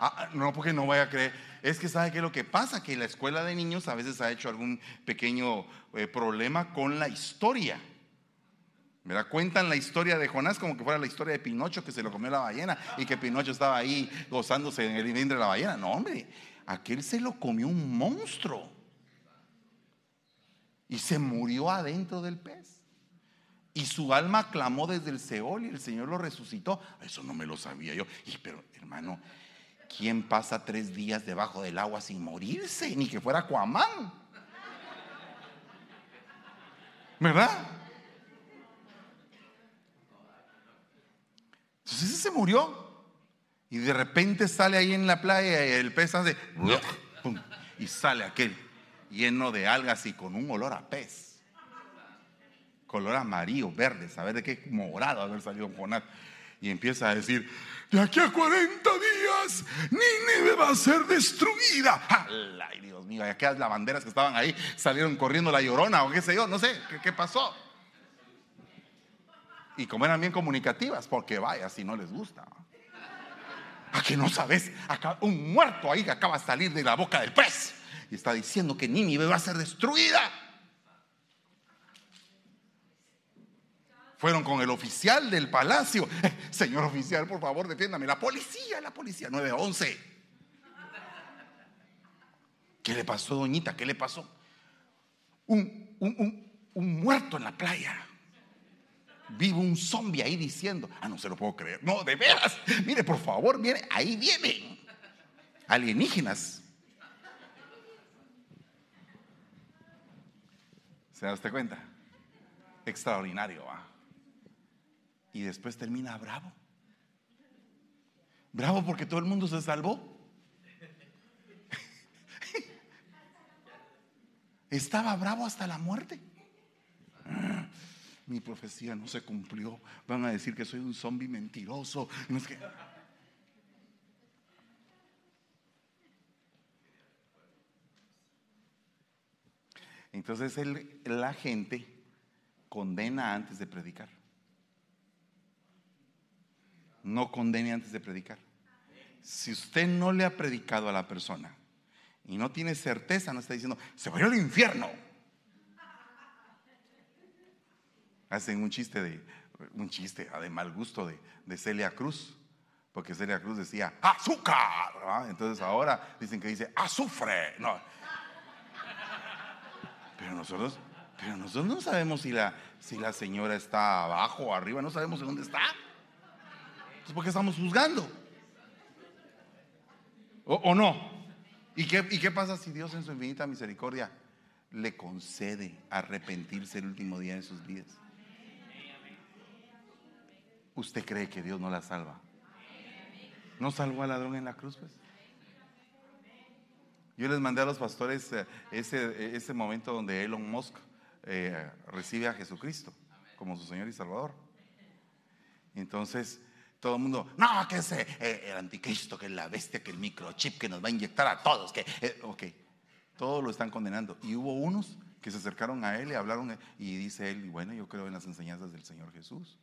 Ah, no, porque no vaya a creer. Es que sabe qué es lo que pasa, que la escuela de niños a veces ha hecho algún pequeño eh, problema con la historia. Cuentan la historia de Jonás como que fuera la historia de Pinocho que se lo comió la ballena y que Pinocho estaba ahí gozándose en el vientre de la ballena. No, hombre, aquel se lo comió un monstruo y se murió adentro del pez. Y su alma clamó desde el Seol y el Señor lo resucitó. Eso no me lo sabía yo. Y, pero, hermano, ¿quién pasa tres días debajo del agua sin morirse? Ni que fuera Cuamán. ¿Verdad? Entonces ese se murió. Y de repente sale ahí en la playa y el pez hace y sale aquel lleno de algas y con un olor a pez. Color amarillo, verde, saber de qué morado haber salido Jonás. Y empieza a decir, de aquí a 40 días Nínive va a ser destruida. Ay, Dios mío, y aquellas lavanderas que estaban ahí salieron corriendo la llorona o qué sé yo, no sé, ¿qué, pasó? Y como eran bien comunicativas, porque vaya, si no les gusta. que no sabes, un muerto ahí que acaba de salir de la boca del pez y está diciendo que Nínive va a ser destruida. Fueron con el oficial del palacio. señor oficial, por favor, defiéndame. La policía, la policía, 911. ¿Qué le pasó, doñita? ¿Qué le pasó? Un, un muerto en la playa. Vive un zombie ahí diciendo, ah, no se lo puedo creer. No, de veras. Mire, por favor, mire, ahí vienen alienígenas. ¿Se da usted cuenta? Extraordinario, ¿va? Y después termina bravo. Bravo porque todo el mundo se salvó. Estaba bravo hasta la muerte mi profecía no se cumplió. Van a decir que soy un zombie mentiroso. Entonces la gente condena antes de predicar. No condene antes de predicar. Si usted no le ha predicado a la persona y no tiene certeza, no está diciendo, se va al infierno. hacen un chiste de, un chiste de mal gusto de, Celia Cruz, porque Celia Cruz decía azúcar, entonces ahora dicen que dice azufre, no. Pero nosotros, pero nosotros no sabemos si la, si la señora está abajo o arriba, no sabemos en dónde está. Entonces, ¿por qué estamos juzgando? ¿O, no? ¿Y qué, ¿Y qué pasa si Dios en su infinita misericordia le concede arrepentirse el último día de sus vidas? ¿Usted cree que Dios no la salva? ¿No salvó al ladrón en la cruz? Pues? Yo les mandé a los pastores eh, ese, ese momento donde Elon Musk eh, recibe a Jesucristo como su Señor y Salvador. Entonces, todo el mundo, no, que es eh, el anticristo, que es la bestia, que el microchip, que nos va a inyectar a todos, que, ok, todos lo están condenando. Y hubo unos que se acercaron a él y hablaron, y dice él, bueno, yo creo en las enseñanzas del Señor Jesús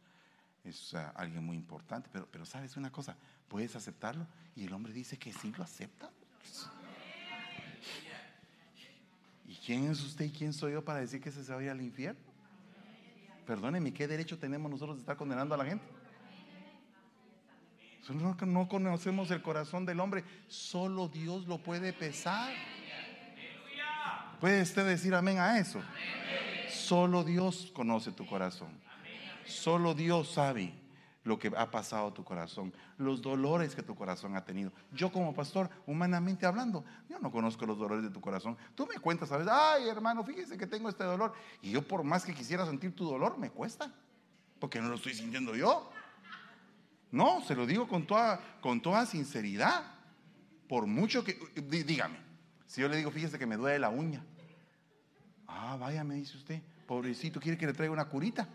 es alguien muy importante, pero, pero sabes una cosa, puedes aceptarlo y el hombre dice que sí lo acepta. ¿Y quién es usted y quién soy yo para decir que se va a ir al infierno? Perdóneme, ¿qué derecho tenemos nosotros de estar condenando a la gente? No, no conocemos el corazón del hombre, solo Dios lo puede pesar. ¿Puede usted decir amén a eso? Solo Dios conoce tu corazón. Solo Dios sabe lo que ha pasado a tu corazón, los dolores que tu corazón ha tenido. Yo como pastor, humanamente hablando, yo no conozco los dolores de tu corazón. Tú me cuentas veces, ay hermano, fíjese que tengo este dolor. Y yo por más que quisiera sentir tu dolor, me cuesta, porque no lo estoy sintiendo yo. No, se lo digo con toda, con toda sinceridad. Por mucho que, dígame, si yo le digo, fíjese que me duele la uña. Ah, vaya, me dice usted, pobrecito, quiere que le traiga una curita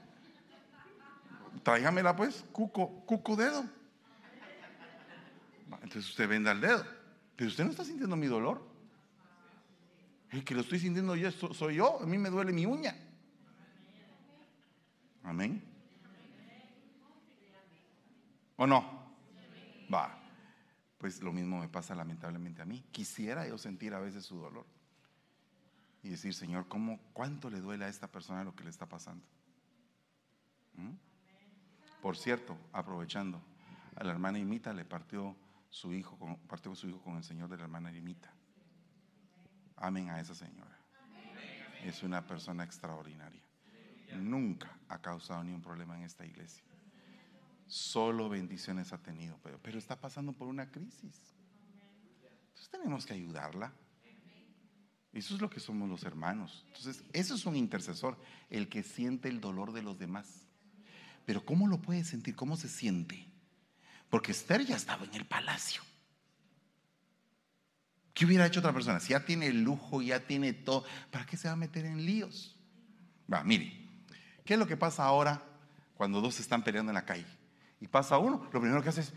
tráigamela pues, cuco, cuco dedo. Entonces usted venda el dedo. Pero usted no está sintiendo mi dolor. El que lo estoy sintiendo yo soy yo. A mí me duele mi uña. Amén. ¿O no? Va. Pues lo mismo me pasa lamentablemente a mí. Quisiera yo sentir a veces su dolor. Y decir, Señor, ¿cómo, ¿cuánto le duele a esta persona lo que le está pasando? ¿Mm? Por cierto, aprovechando, a la hermana Imita le partió su hijo, partió su hijo con el Señor de la hermana Imita. Amén a esa señora. Es una persona extraordinaria. Nunca ha causado ni un problema en esta iglesia. Solo bendiciones ha tenido, pero, está pasando por una crisis. Entonces tenemos que ayudarla. Eso es lo que somos los hermanos. Entonces, eso es un intercesor, el que siente el dolor de los demás. Pero ¿cómo lo puede sentir? ¿Cómo se siente? Porque Esther ya estaba en el palacio. ¿Qué hubiera hecho otra persona? Si ya tiene el lujo, ya tiene todo, ¿para qué se va a meter en líos? Va, mire, ¿qué es lo que pasa ahora cuando dos están peleando en la calle? Y pasa uno, lo primero que hace es...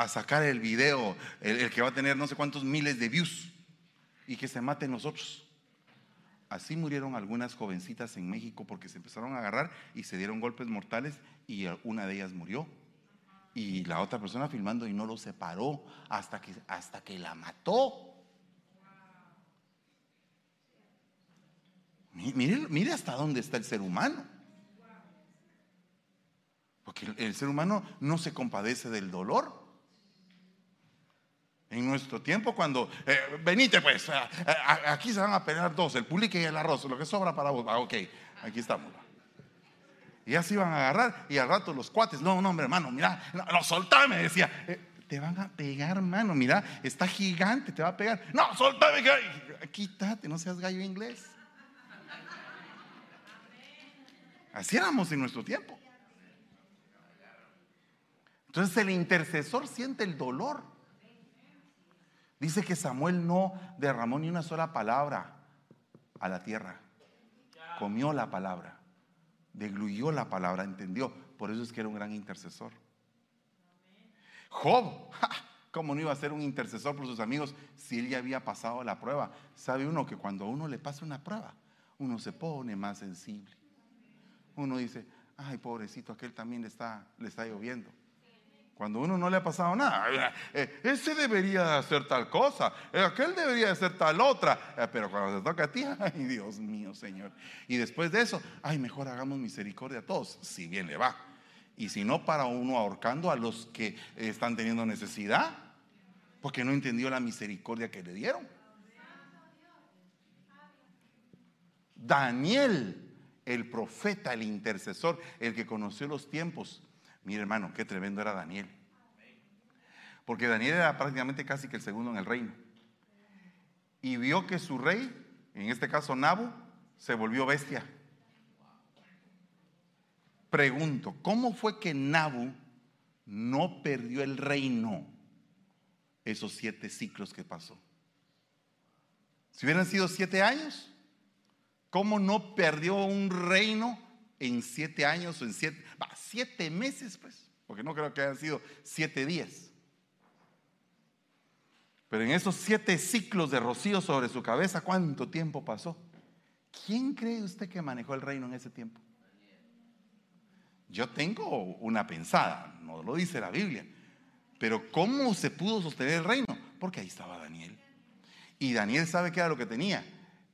a sacar el video, el, que va a tener no sé cuántos miles de views y que se maten los otros. Así murieron algunas jovencitas en México porque se empezaron a agarrar y se dieron golpes mortales y una de ellas murió. Y la otra persona filmando y no lo separó hasta que, hasta que la mató. Mire, mire hasta dónde está el ser humano. Porque el, ser humano no se compadece del dolor. En nuestro tiempo, cuando eh, venite, pues, aquí se van a pelear dos: el pulique y el arroz, lo que sobra para vos. Ah, ok, aquí estamos. Y así iban a agarrar, y al rato los cuates, no, no, hombre, hermano, mira, no, no soltame, decía. Eh, te van a pegar, hermano, mira, está gigante, te va a pegar. No, soltame, quítate, no seas gallo inglés. Así éramos en nuestro tiempo. Entonces el intercesor siente el dolor. Dice que Samuel no derramó ni una sola palabra a la tierra. Comió la palabra, degluyó la palabra, entendió. Por eso es que era un gran intercesor. Job, ¿cómo no iba a ser un intercesor por sus amigos si él ya había pasado la prueba? Sabe uno que cuando a uno le pasa una prueba, uno se pone más sensible. Uno dice, ay, pobrecito, aquel también le está, le está lloviendo. Cuando uno no le ha pasado nada, eh, ese debería hacer tal cosa, eh, aquel debería hacer tal otra, eh, pero cuando se toca a ti, ay Dios mío, Señor. Y después de eso, ay, mejor hagamos misericordia a todos, si bien le va. Y si no, para uno ahorcando a los que están teniendo necesidad, porque no entendió la misericordia que le dieron. Daniel, el profeta, el intercesor, el que conoció los tiempos, Mire hermano, qué tremendo era Daniel. Porque Daniel era prácticamente casi que el segundo en el reino. Y vio que su rey, en este caso Nabu, se volvió bestia. Pregunto, ¿cómo fue que Nabu no perdió el reino esos siete ciclos que pasó? Si hubieran sido siete años, ¿cómo no perdió un reino en siete años o en siete, siete meses, pues, porque no creo que hayan sido siete días. Pero en esos siete ciclos de rocío sobre su cabeza, ¿cuánto tiempo pasó? ¿Quién cree usted que manejó el reino en ese tiempo? Yo tengo una pensada, no lo dice la Biblia, pero ¿cómo se pudo sostener el reino? Porque ahí estaba Daniel. Y Daniel sabe qué era lo que tenía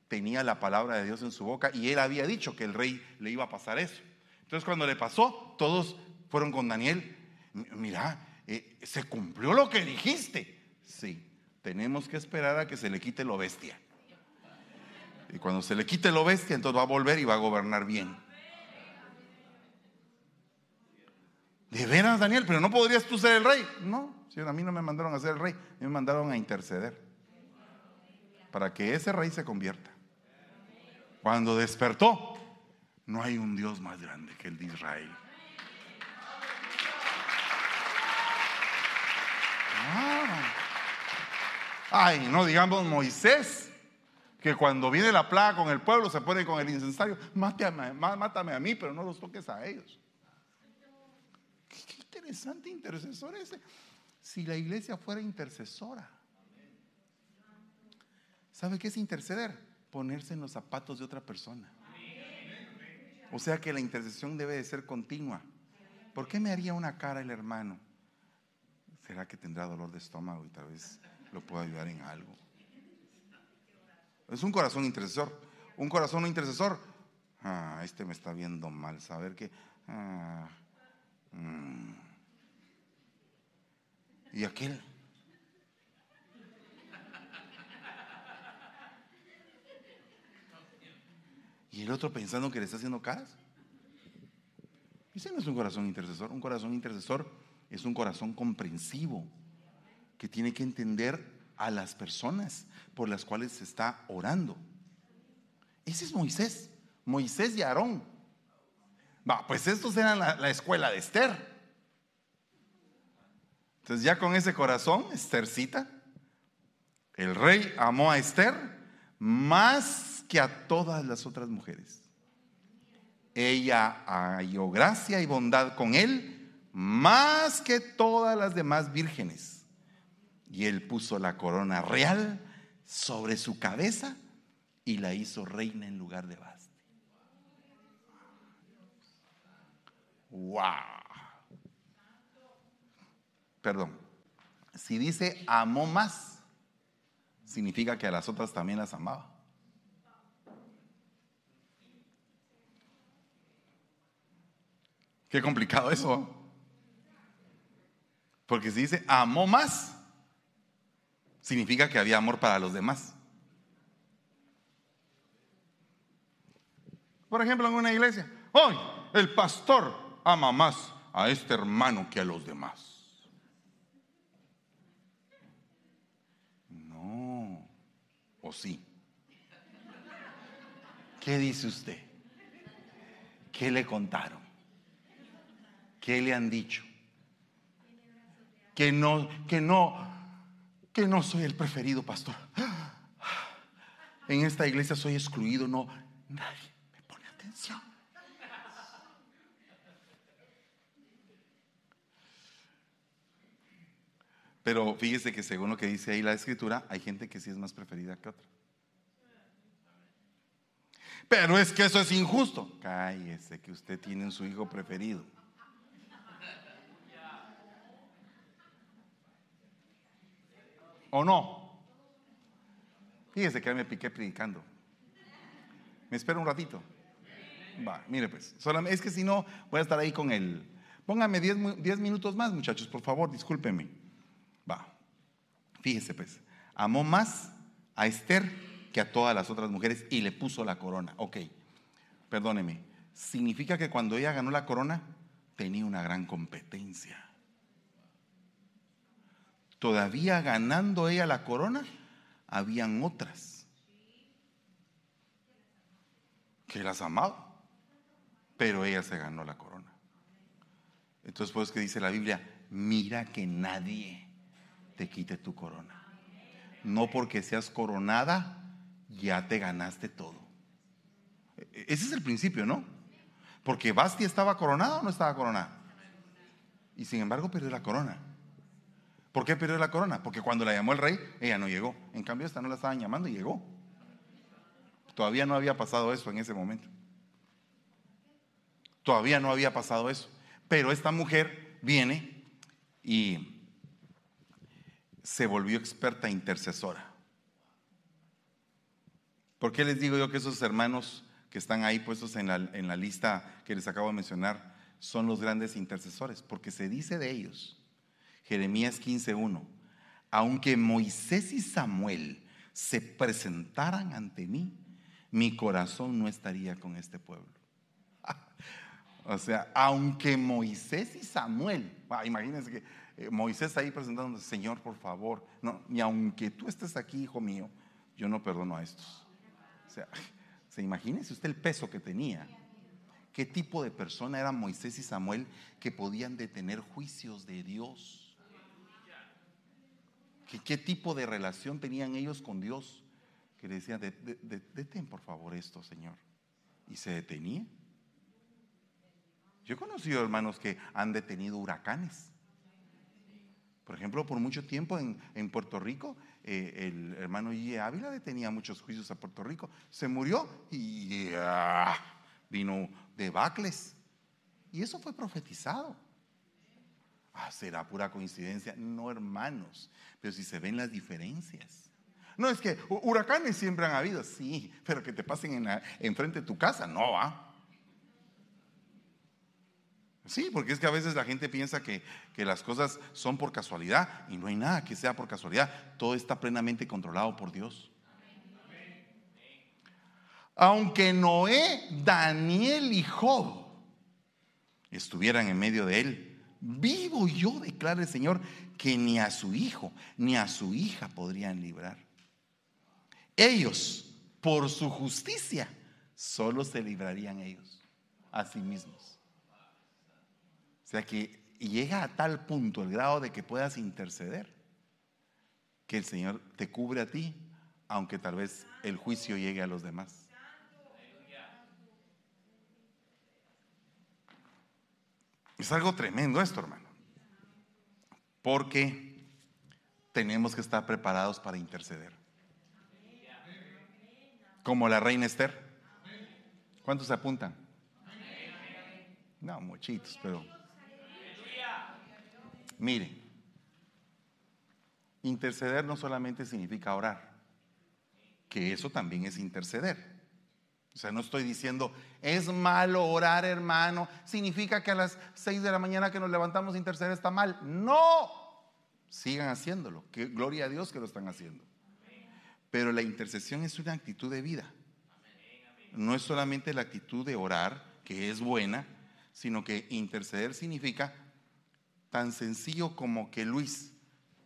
tenía la palabra de Dios en su boca y él había dicho que el rey le iba a pasar eso. Entonces cuando le pasó, todos fueron con Daniel. Mira, eh, se cumplió lo que dijiste. Sí, tenemos que esperar a que se le quite lo bestia. Y cuando se le quite lo bestia, entonces va a volver y va a gobernar bien. De veras, Daniel, pero no podrías tú ser el rey. No, a mí no me mandaron a ser el rey, me mandaron a interceder para que ese rey se convierta. Cuando despertó, no hay un Dios más grande que el de Israel. Ah. Ay, no digamos Moisés, que cuando viene la plaga con el pueblo se pone con el incensario, mátame, mátame a mí, pero no los toques a ellos. Qué, qué interesante intercesor ese. Si la iglesia fuera intercesora. ¿Sabe qué es interceder? Ponerse en los zapatos de otra persona. O sea que la intercesión debe de ser continua. ¿Por qué me haría una cara el hermano? ¿Será que tendrá dolor de estómago y tal vez lo pueda ayudar en algo? Es un corazón intercesor. Un corazón intercesor. Ah, este me está viendo mal. Saber que. Ah, mm. Y aquel. Y el otro pensando que le está haciendo caras. Ese no es un corazón intercesor. Un corazón intercesor es un corazón comprensivo que tiene que entender a las personas por las cuales se está orando. Ese es Moisés. Moisés y Aarón. Va, pues estos eran la, la escuela de Esther. Entonces ya con ese corazón, Esthercita, el rey amó a Esther más que a todas las otras mujeres. Ella halló gracia y bondad con él más que todas las demás vírgenes. Y él puso la corona real sobre su cabeza y la hizo reina en lugar de Basti. ¡Wow! Perdón. Si dice amó más, significa que a las otras también las amaba. Qué complicado eso. Porque si dice amó más, significa que había amor para los demás. Por ejemplo, en una iglesia, hoy el pastor ama más a este hermano que a los demás. No, o sí. ¿Qué dice usted? ¿Qué le contaron? ¿Qué le han dicho? Que no, que no, que no soy el preferido, pastor. En esta iglesia soy excluido, no, nadie me pone atención. Pero fíjese que según lo que dice ahí la escritura, hay gente que sí es más preferida que otra. Pero es que eso es injusto. Cállese que usted tiene su hijo preferido. ¿O no? Fíjese que me piqué predicando. Me espera un ratito. Va, mire pues. Es que si no, voy a estar ahí con él. Póngame 10 minutos más, muchachos, por favor, discúlpenme. Va. Fíjese pues. Amó más a Esther que a todas las otras mujeres y le puso la corona. Ok, perdóneme. Significa que cuando ella ganó la corona, tenía una gran competencia todavía ganando ella la corona, habían otras que las amaba, pero ella se ganó la corona. Entonces, pues que dice la Biblia, mira que nadie te quite tu corona. No porque seas coronada, ya te ganaste todo. Ese es el principio, ¿no? Porque Basti estaba coronada o no estaba coronada. Y sin embargo perdió la corona. ¿Por qué perdió la corona? Porque cuando la llamó el rey, ella no llegó. En cambio, esta no la estaban llamando y llegó. Todavía no había pasado eso en ese momento. Todavía no había pasado eso. Pero esta mujer viene y se volvió experta intercesora. ¿Por qué les digo yo que esos hermanos que están ahí puestos en la, en la lista que les acabo de mencionar son los grandes intercesores? Porque se dice de ellos Jeremías 15:1. Aunque Moisés y Samuel se presentaran ante mí, mi corazón no estaría con este pueblo. o sea, aunque Moisés y Samuel, ah, imagínense que eh, Moisés ahí presentándose, Señor, por favor, no, ni aunque tú estés aquí, hijo mío, yo no perdono a estos. O sea, se imagínese usted el peso que tenía. ¿Qué tipo de persona eran Moisés y Samuel que podían detener juicios de Dios? ¿Qué, tipo de relación tenían ellos con Dios? Que le decían, detén por favor esto, Señor. Y se detenía. Yo he conocido hermanos que han detenido huracanes. Por ejemplo, por mucho tiempo en, Puerto Rico, eh, el hermano G. Ávila detenía muchos juicios a Puerto Rico. Se murió y ah, vino debacles. Y eso fue profetizado. Ah, será pura coincidencia. No, hermanos, pero si se ven las diferencias. No es que huracanes siempre han habido, sí, pero que te pasen en enfrente de tu casa, no va. Sí, porque es que a veces la gente piensa que, que, las cosas son por casualidad y no hay nada que sea por casualidad. Todo está plenamente controlado por Dios. Aunque Noé, Daniel y Job estuvieran en medio de él, Vivo yo, declara el Señor, que ni a su hijo ni a su hija podrían librar. Ellos, por su justicia, solo se librarían ellos, a sí mismos. O sea que llega a tal punto el grado de que puedas interceder, que el Señor te cubre a ti, aunque tal vez el juicio llegue a los demás. Es algo tremendo esto, hermano. Porque tenemos que estar preparados para interceder. Como la reina Esther. ¿Cuántos se apuntan? No, muchitos, pero... Miren, interceder no solamente significa orar, que eso también es interceder. O sea, no estoy diciendo, es malo orar, hermano, significa que a las 6 de la mañana que nos levantamos interceder está mal. No, sigan haciéndolo, que gloria a Dios que lo están haciendo. Pero la intercesión es una actitud de vida. No es solamente la actitud de orar, que es buena, sino que interceder significa tan sencillo como que Luis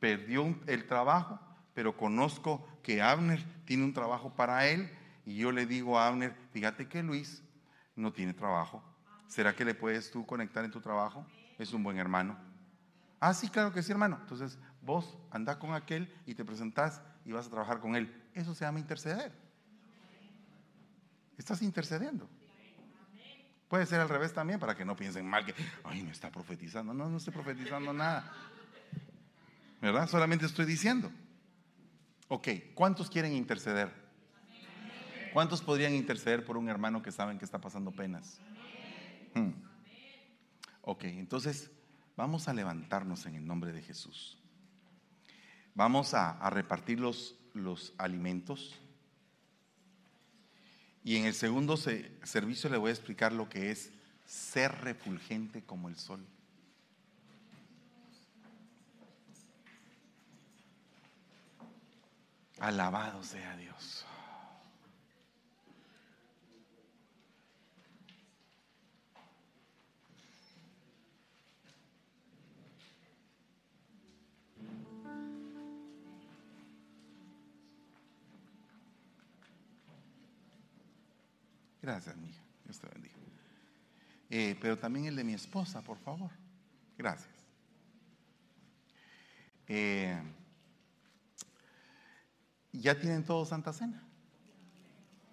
perdió el trabajo, pero conozco que Abner tiene un trabajo para él y yo le digo a Abner, fíjate que Luis no tiene trabajo. ¿Será que le puedes tú conectar en tu trabajo? Es un buen hermano. Ah, sí, claro que sí, hermano. Entonces, vos andás con aquel y te presentás y vas a trabajar con él. Eso se llama interceder. Estás intercediendo. Puede ser al revés también, para que no piensen mal que, ay, me está profetizando. No, no estoy profetizando nada. ¿Verdad? Solamente estoy diciendo. Ok, ¿cuántos quieren interceder? ¿Cuántos podrían interceder por un hermano que saben que está pasando penas? Hmm. Ok, entonces vamos a levantarnos en el nombre de Jesús. Vamos a, repartir los, alimentos. Y en el segundo servicio le voy a explicar lo que es ser refulgente como el sol. Alabado sea Dios. Gracias, mija. Dios te bendiga. Eh, pero también el de mi esposa, por favor. Gracias. Eh, ¿Ya tienen todos Santa Cena?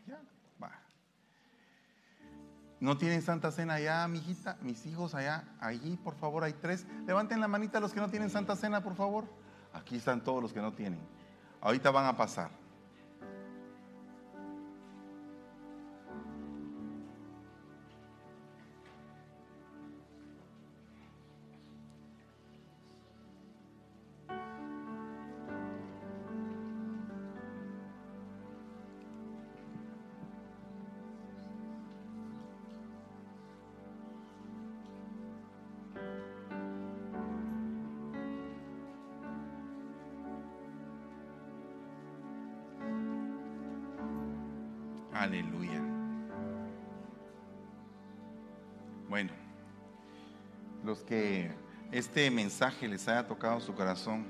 Ya, va. ¿No tienen Santa Cena allá, mijita? Mis hijos allá, allí, por favor, hay tres. Levanten la manita los que no tienen Santa Cena, por favor. Aquí están todos los que no tienen. Ahorita van a pasar. Que este mensaje les haya tocado su corazón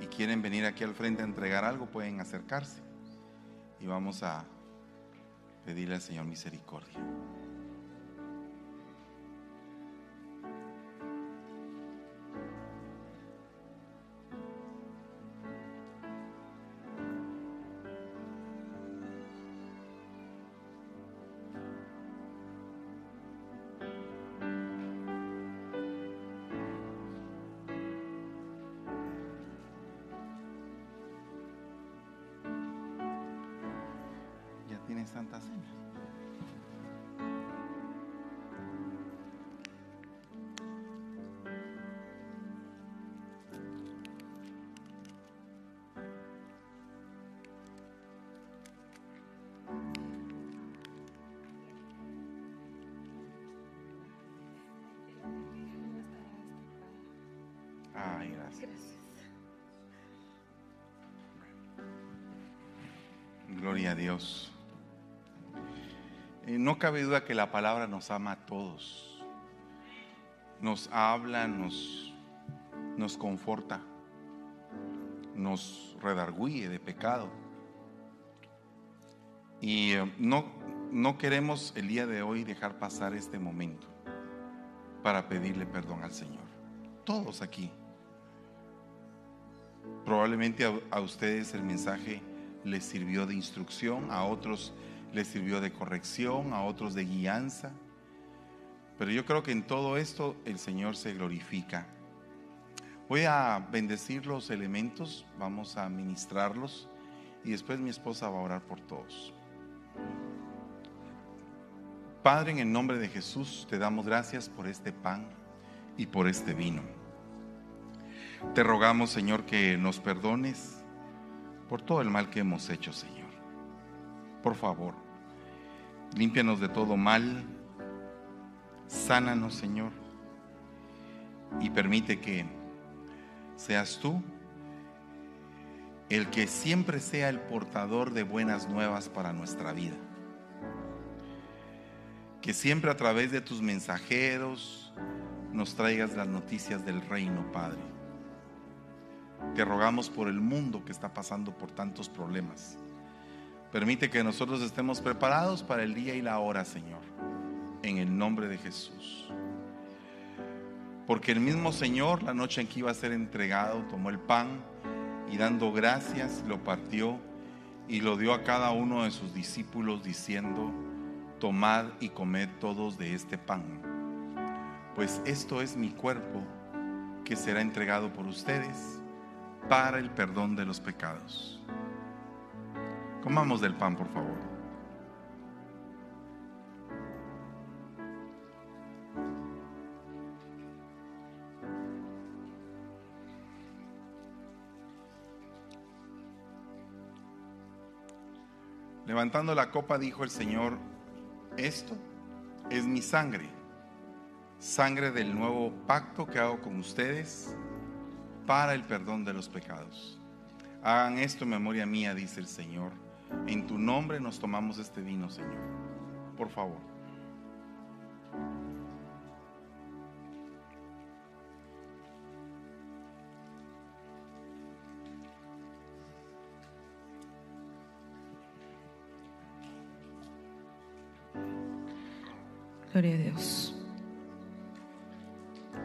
y quieren venir aquí al frente a entregar algo, pueden acercarse y vamos a pedirle al Señor misericordia. Santa Cena. Ay, gracias. Gloria a Dios. No cabe duda que la palabra nos ama a todos. Nos habla, nos, nos conforta, nos redarguye de pecado. Y eh, no, no queremos el día de hoy dejar pasar este momento para pedirle perdón al Señor. Todos aquí. Probablemente a, a ustedes el mensaje les sirvió de instrucción, a otros les sirvió de corrección, a otros de guianza. Pero yo creo que en todo esto el Señor se glorifica. Voy a bendecir los elementos, vamos a ministrarlos y después mi esposa va a orar por todos. Padre, en el nombre de Jesús te damos gracias por este pan y por este vino. Te rogamos, Señor, que nos perdones por todo el mal que hemos hecho, Señor. Por favor, límpianos de todo mal, sánanos, Señor, y permite que seas tú el que siempre sea el portador de buenas nuevas para nuestra vida. Que siempre a través de tus mensajeros nos traigas las noticias del reino, Padre. Te rogamos por el mundo que está pasando por tantos problemas. Permite que nosotros estemos preparados para el día y la hora, Señor, en el nombre de Jesús. Porque el mismo Señor, la noche en que iba a ser entregado, tomó el pan y dando gracias lo partió y lo dio a cada uno de sus discípulos diciendo, tomad y comed todos de este pan, pues esto es mi cuerpo que será entregado por ustedes para el perdón de los pecados. Comamos del pan, por favor. Levantando la copa dijo el Señor, esto es mi sangre, sangre del nuevo pacto que hago con ustedes para el perdón de los pecados. Hagan esto en memoria mía, dice el Señor. En tu nombre nos tomamos este vino, Señor. Por favor. Gloria a Dios.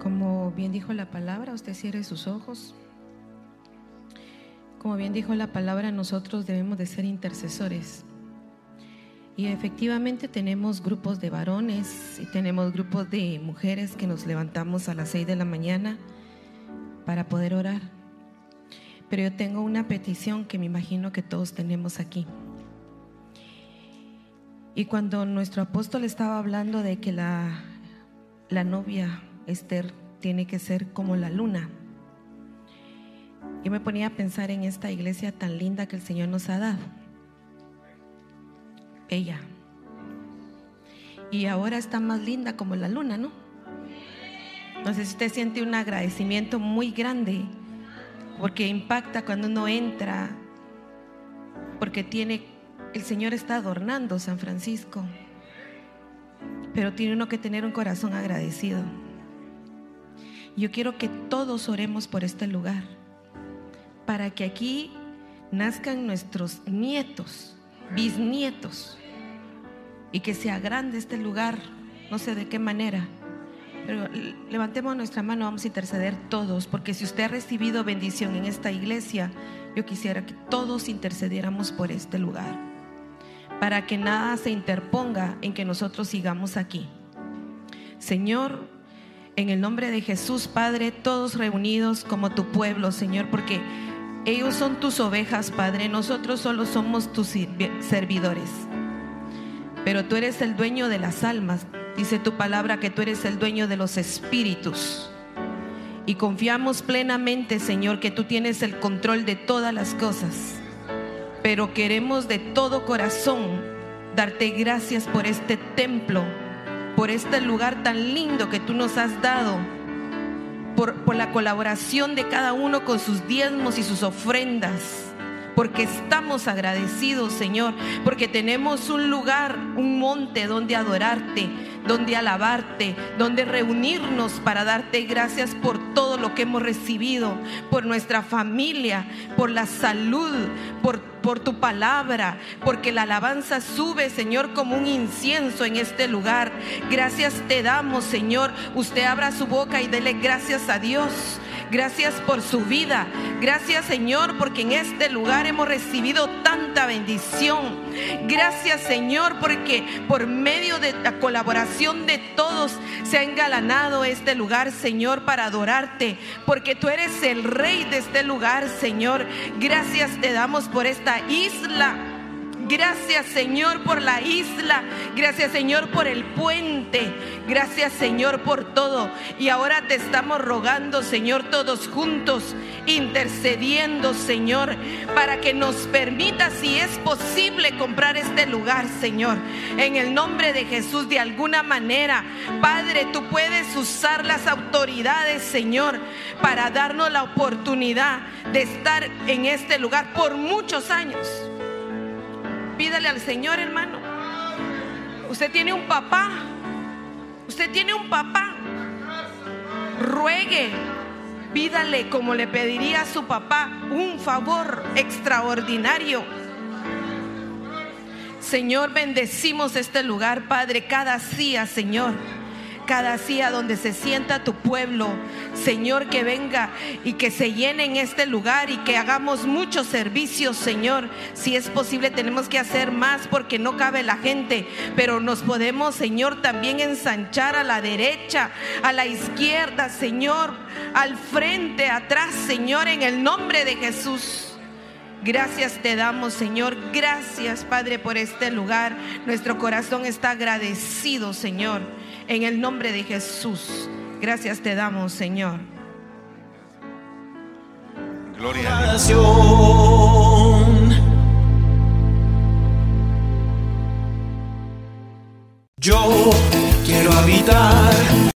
Como bien dijo la palabra, usted cierre sus ojos. Como bien dijo la palabra, nosotros debemos de ser intercesores. Y efectivamente tenemos grupos de varones y tenemos grupos de mujeres que nos levantamos a las 6 de la mañana para poder orar. Pero yo tengo una petición que me imagino que todos tenemos aquí. Y cuando nuestro apóstol estaba hablando de que la, la novia Esther tiene que ser como la luna, yo me ponía a pensar en esta iglesia tan linda que el Señor nos ha dado. Ella. Y ahora está más linda como la luna, ¿no? Entonces usted siente un agradecimiento muy grande porque impacta cuando uno entra, porque tiene el Señor está adornando San Francisco, pero tiene uno que tener un corazón agradecido. Yo quiero que todos oremos por este lugar, para que aquí nazcan nuestros nietos, bisnietos, y que sea grande este lugar, no sé de qué manera. Pero levantemos nuestra mano, vamos a interceder todos, porque si usted ha recibido bendición en esta iglesia, yo quisiera que todos intercediéramos por este lugar para que nada se interponga en que nosotros sigamos aquí. Señor, en el nombre de Jesús, Padre, todos reunidos como tu pueblo, Señor, porque ellos son tus ovejas, Padre, nosotros solo somos tus servidores. Pero tú eres el dueño de las almas, dice tu palabra que tú eres el dueño de los espíritus. Y confiamos plenamente, Señor, que tú tienes el control de todas las cosas pero queremos de todo corazón darte gracias por este templo, por este lugar tan lindo que tú nos has dado, por, la colaboración de cada uno con sus diezmos y sus ofrendas. Porque estamos agradecidos, Señor, porque tenemos un lugar, un monte donde adorarte, donde alabarte, donde reunirnos para darte gracias por todo lo que hemos recibido, por nuestra familia, por la salud, por por tu palabra, porque la alabanza sube, Señor, como un incienso en este lugar. Gracias te damos, Señor. Usted abra su boca y dele gracias a Dios. Gracias por su vida. Gracias Señor porque en este lugar hemos recibido tanta bendición. Gracias Señor porque por medio de la colaboración de todos se ha engalanado este lugar Señor para adorarte. Porque tú eres el rey de este lugar Señor. Gracias te damos por esta isla Gracias Señor por la isla. Gracias Señor por el puente. Gracias Señor por todo. Y ahora te estamos rogando Señor todos juntos, intercediendo Señor, para que nos permita si es posible comprar este lugar Señor. En el nombre de Jesús de alguna manera. Padre, tú puedes usar las autoridades Señor para darnos la oportunidad de estar en este lugar por muchos años. Pídale al Señor, hermano. Usted tiene un papá. Usted tiene un papá. Ruegue. Pídale como le pediría a su papá un favor extraordinario. Señor, bendecimos este lugar, Padre, cada día, Señor cada día donde se sienta tu pueblo. Señor, que venga y que se llene en este lugar y que hagamos muchos servicios, Señor. Si es posible, tenemos que hacer más porque no cabe la gente, pero nos podemos, Señor, también ensanchar a la derecha, a la izquierda, Señor, al frente, atrás, Señor, en el nombre de Jesús. Gracias te damos, Señor. Gracias, Padre, por este lugar. Nuestro corazón está agradecido, Señor en el nombre de Jesús. Gracias te damos, Señor. Gloria a Dios. Yo quiero habitar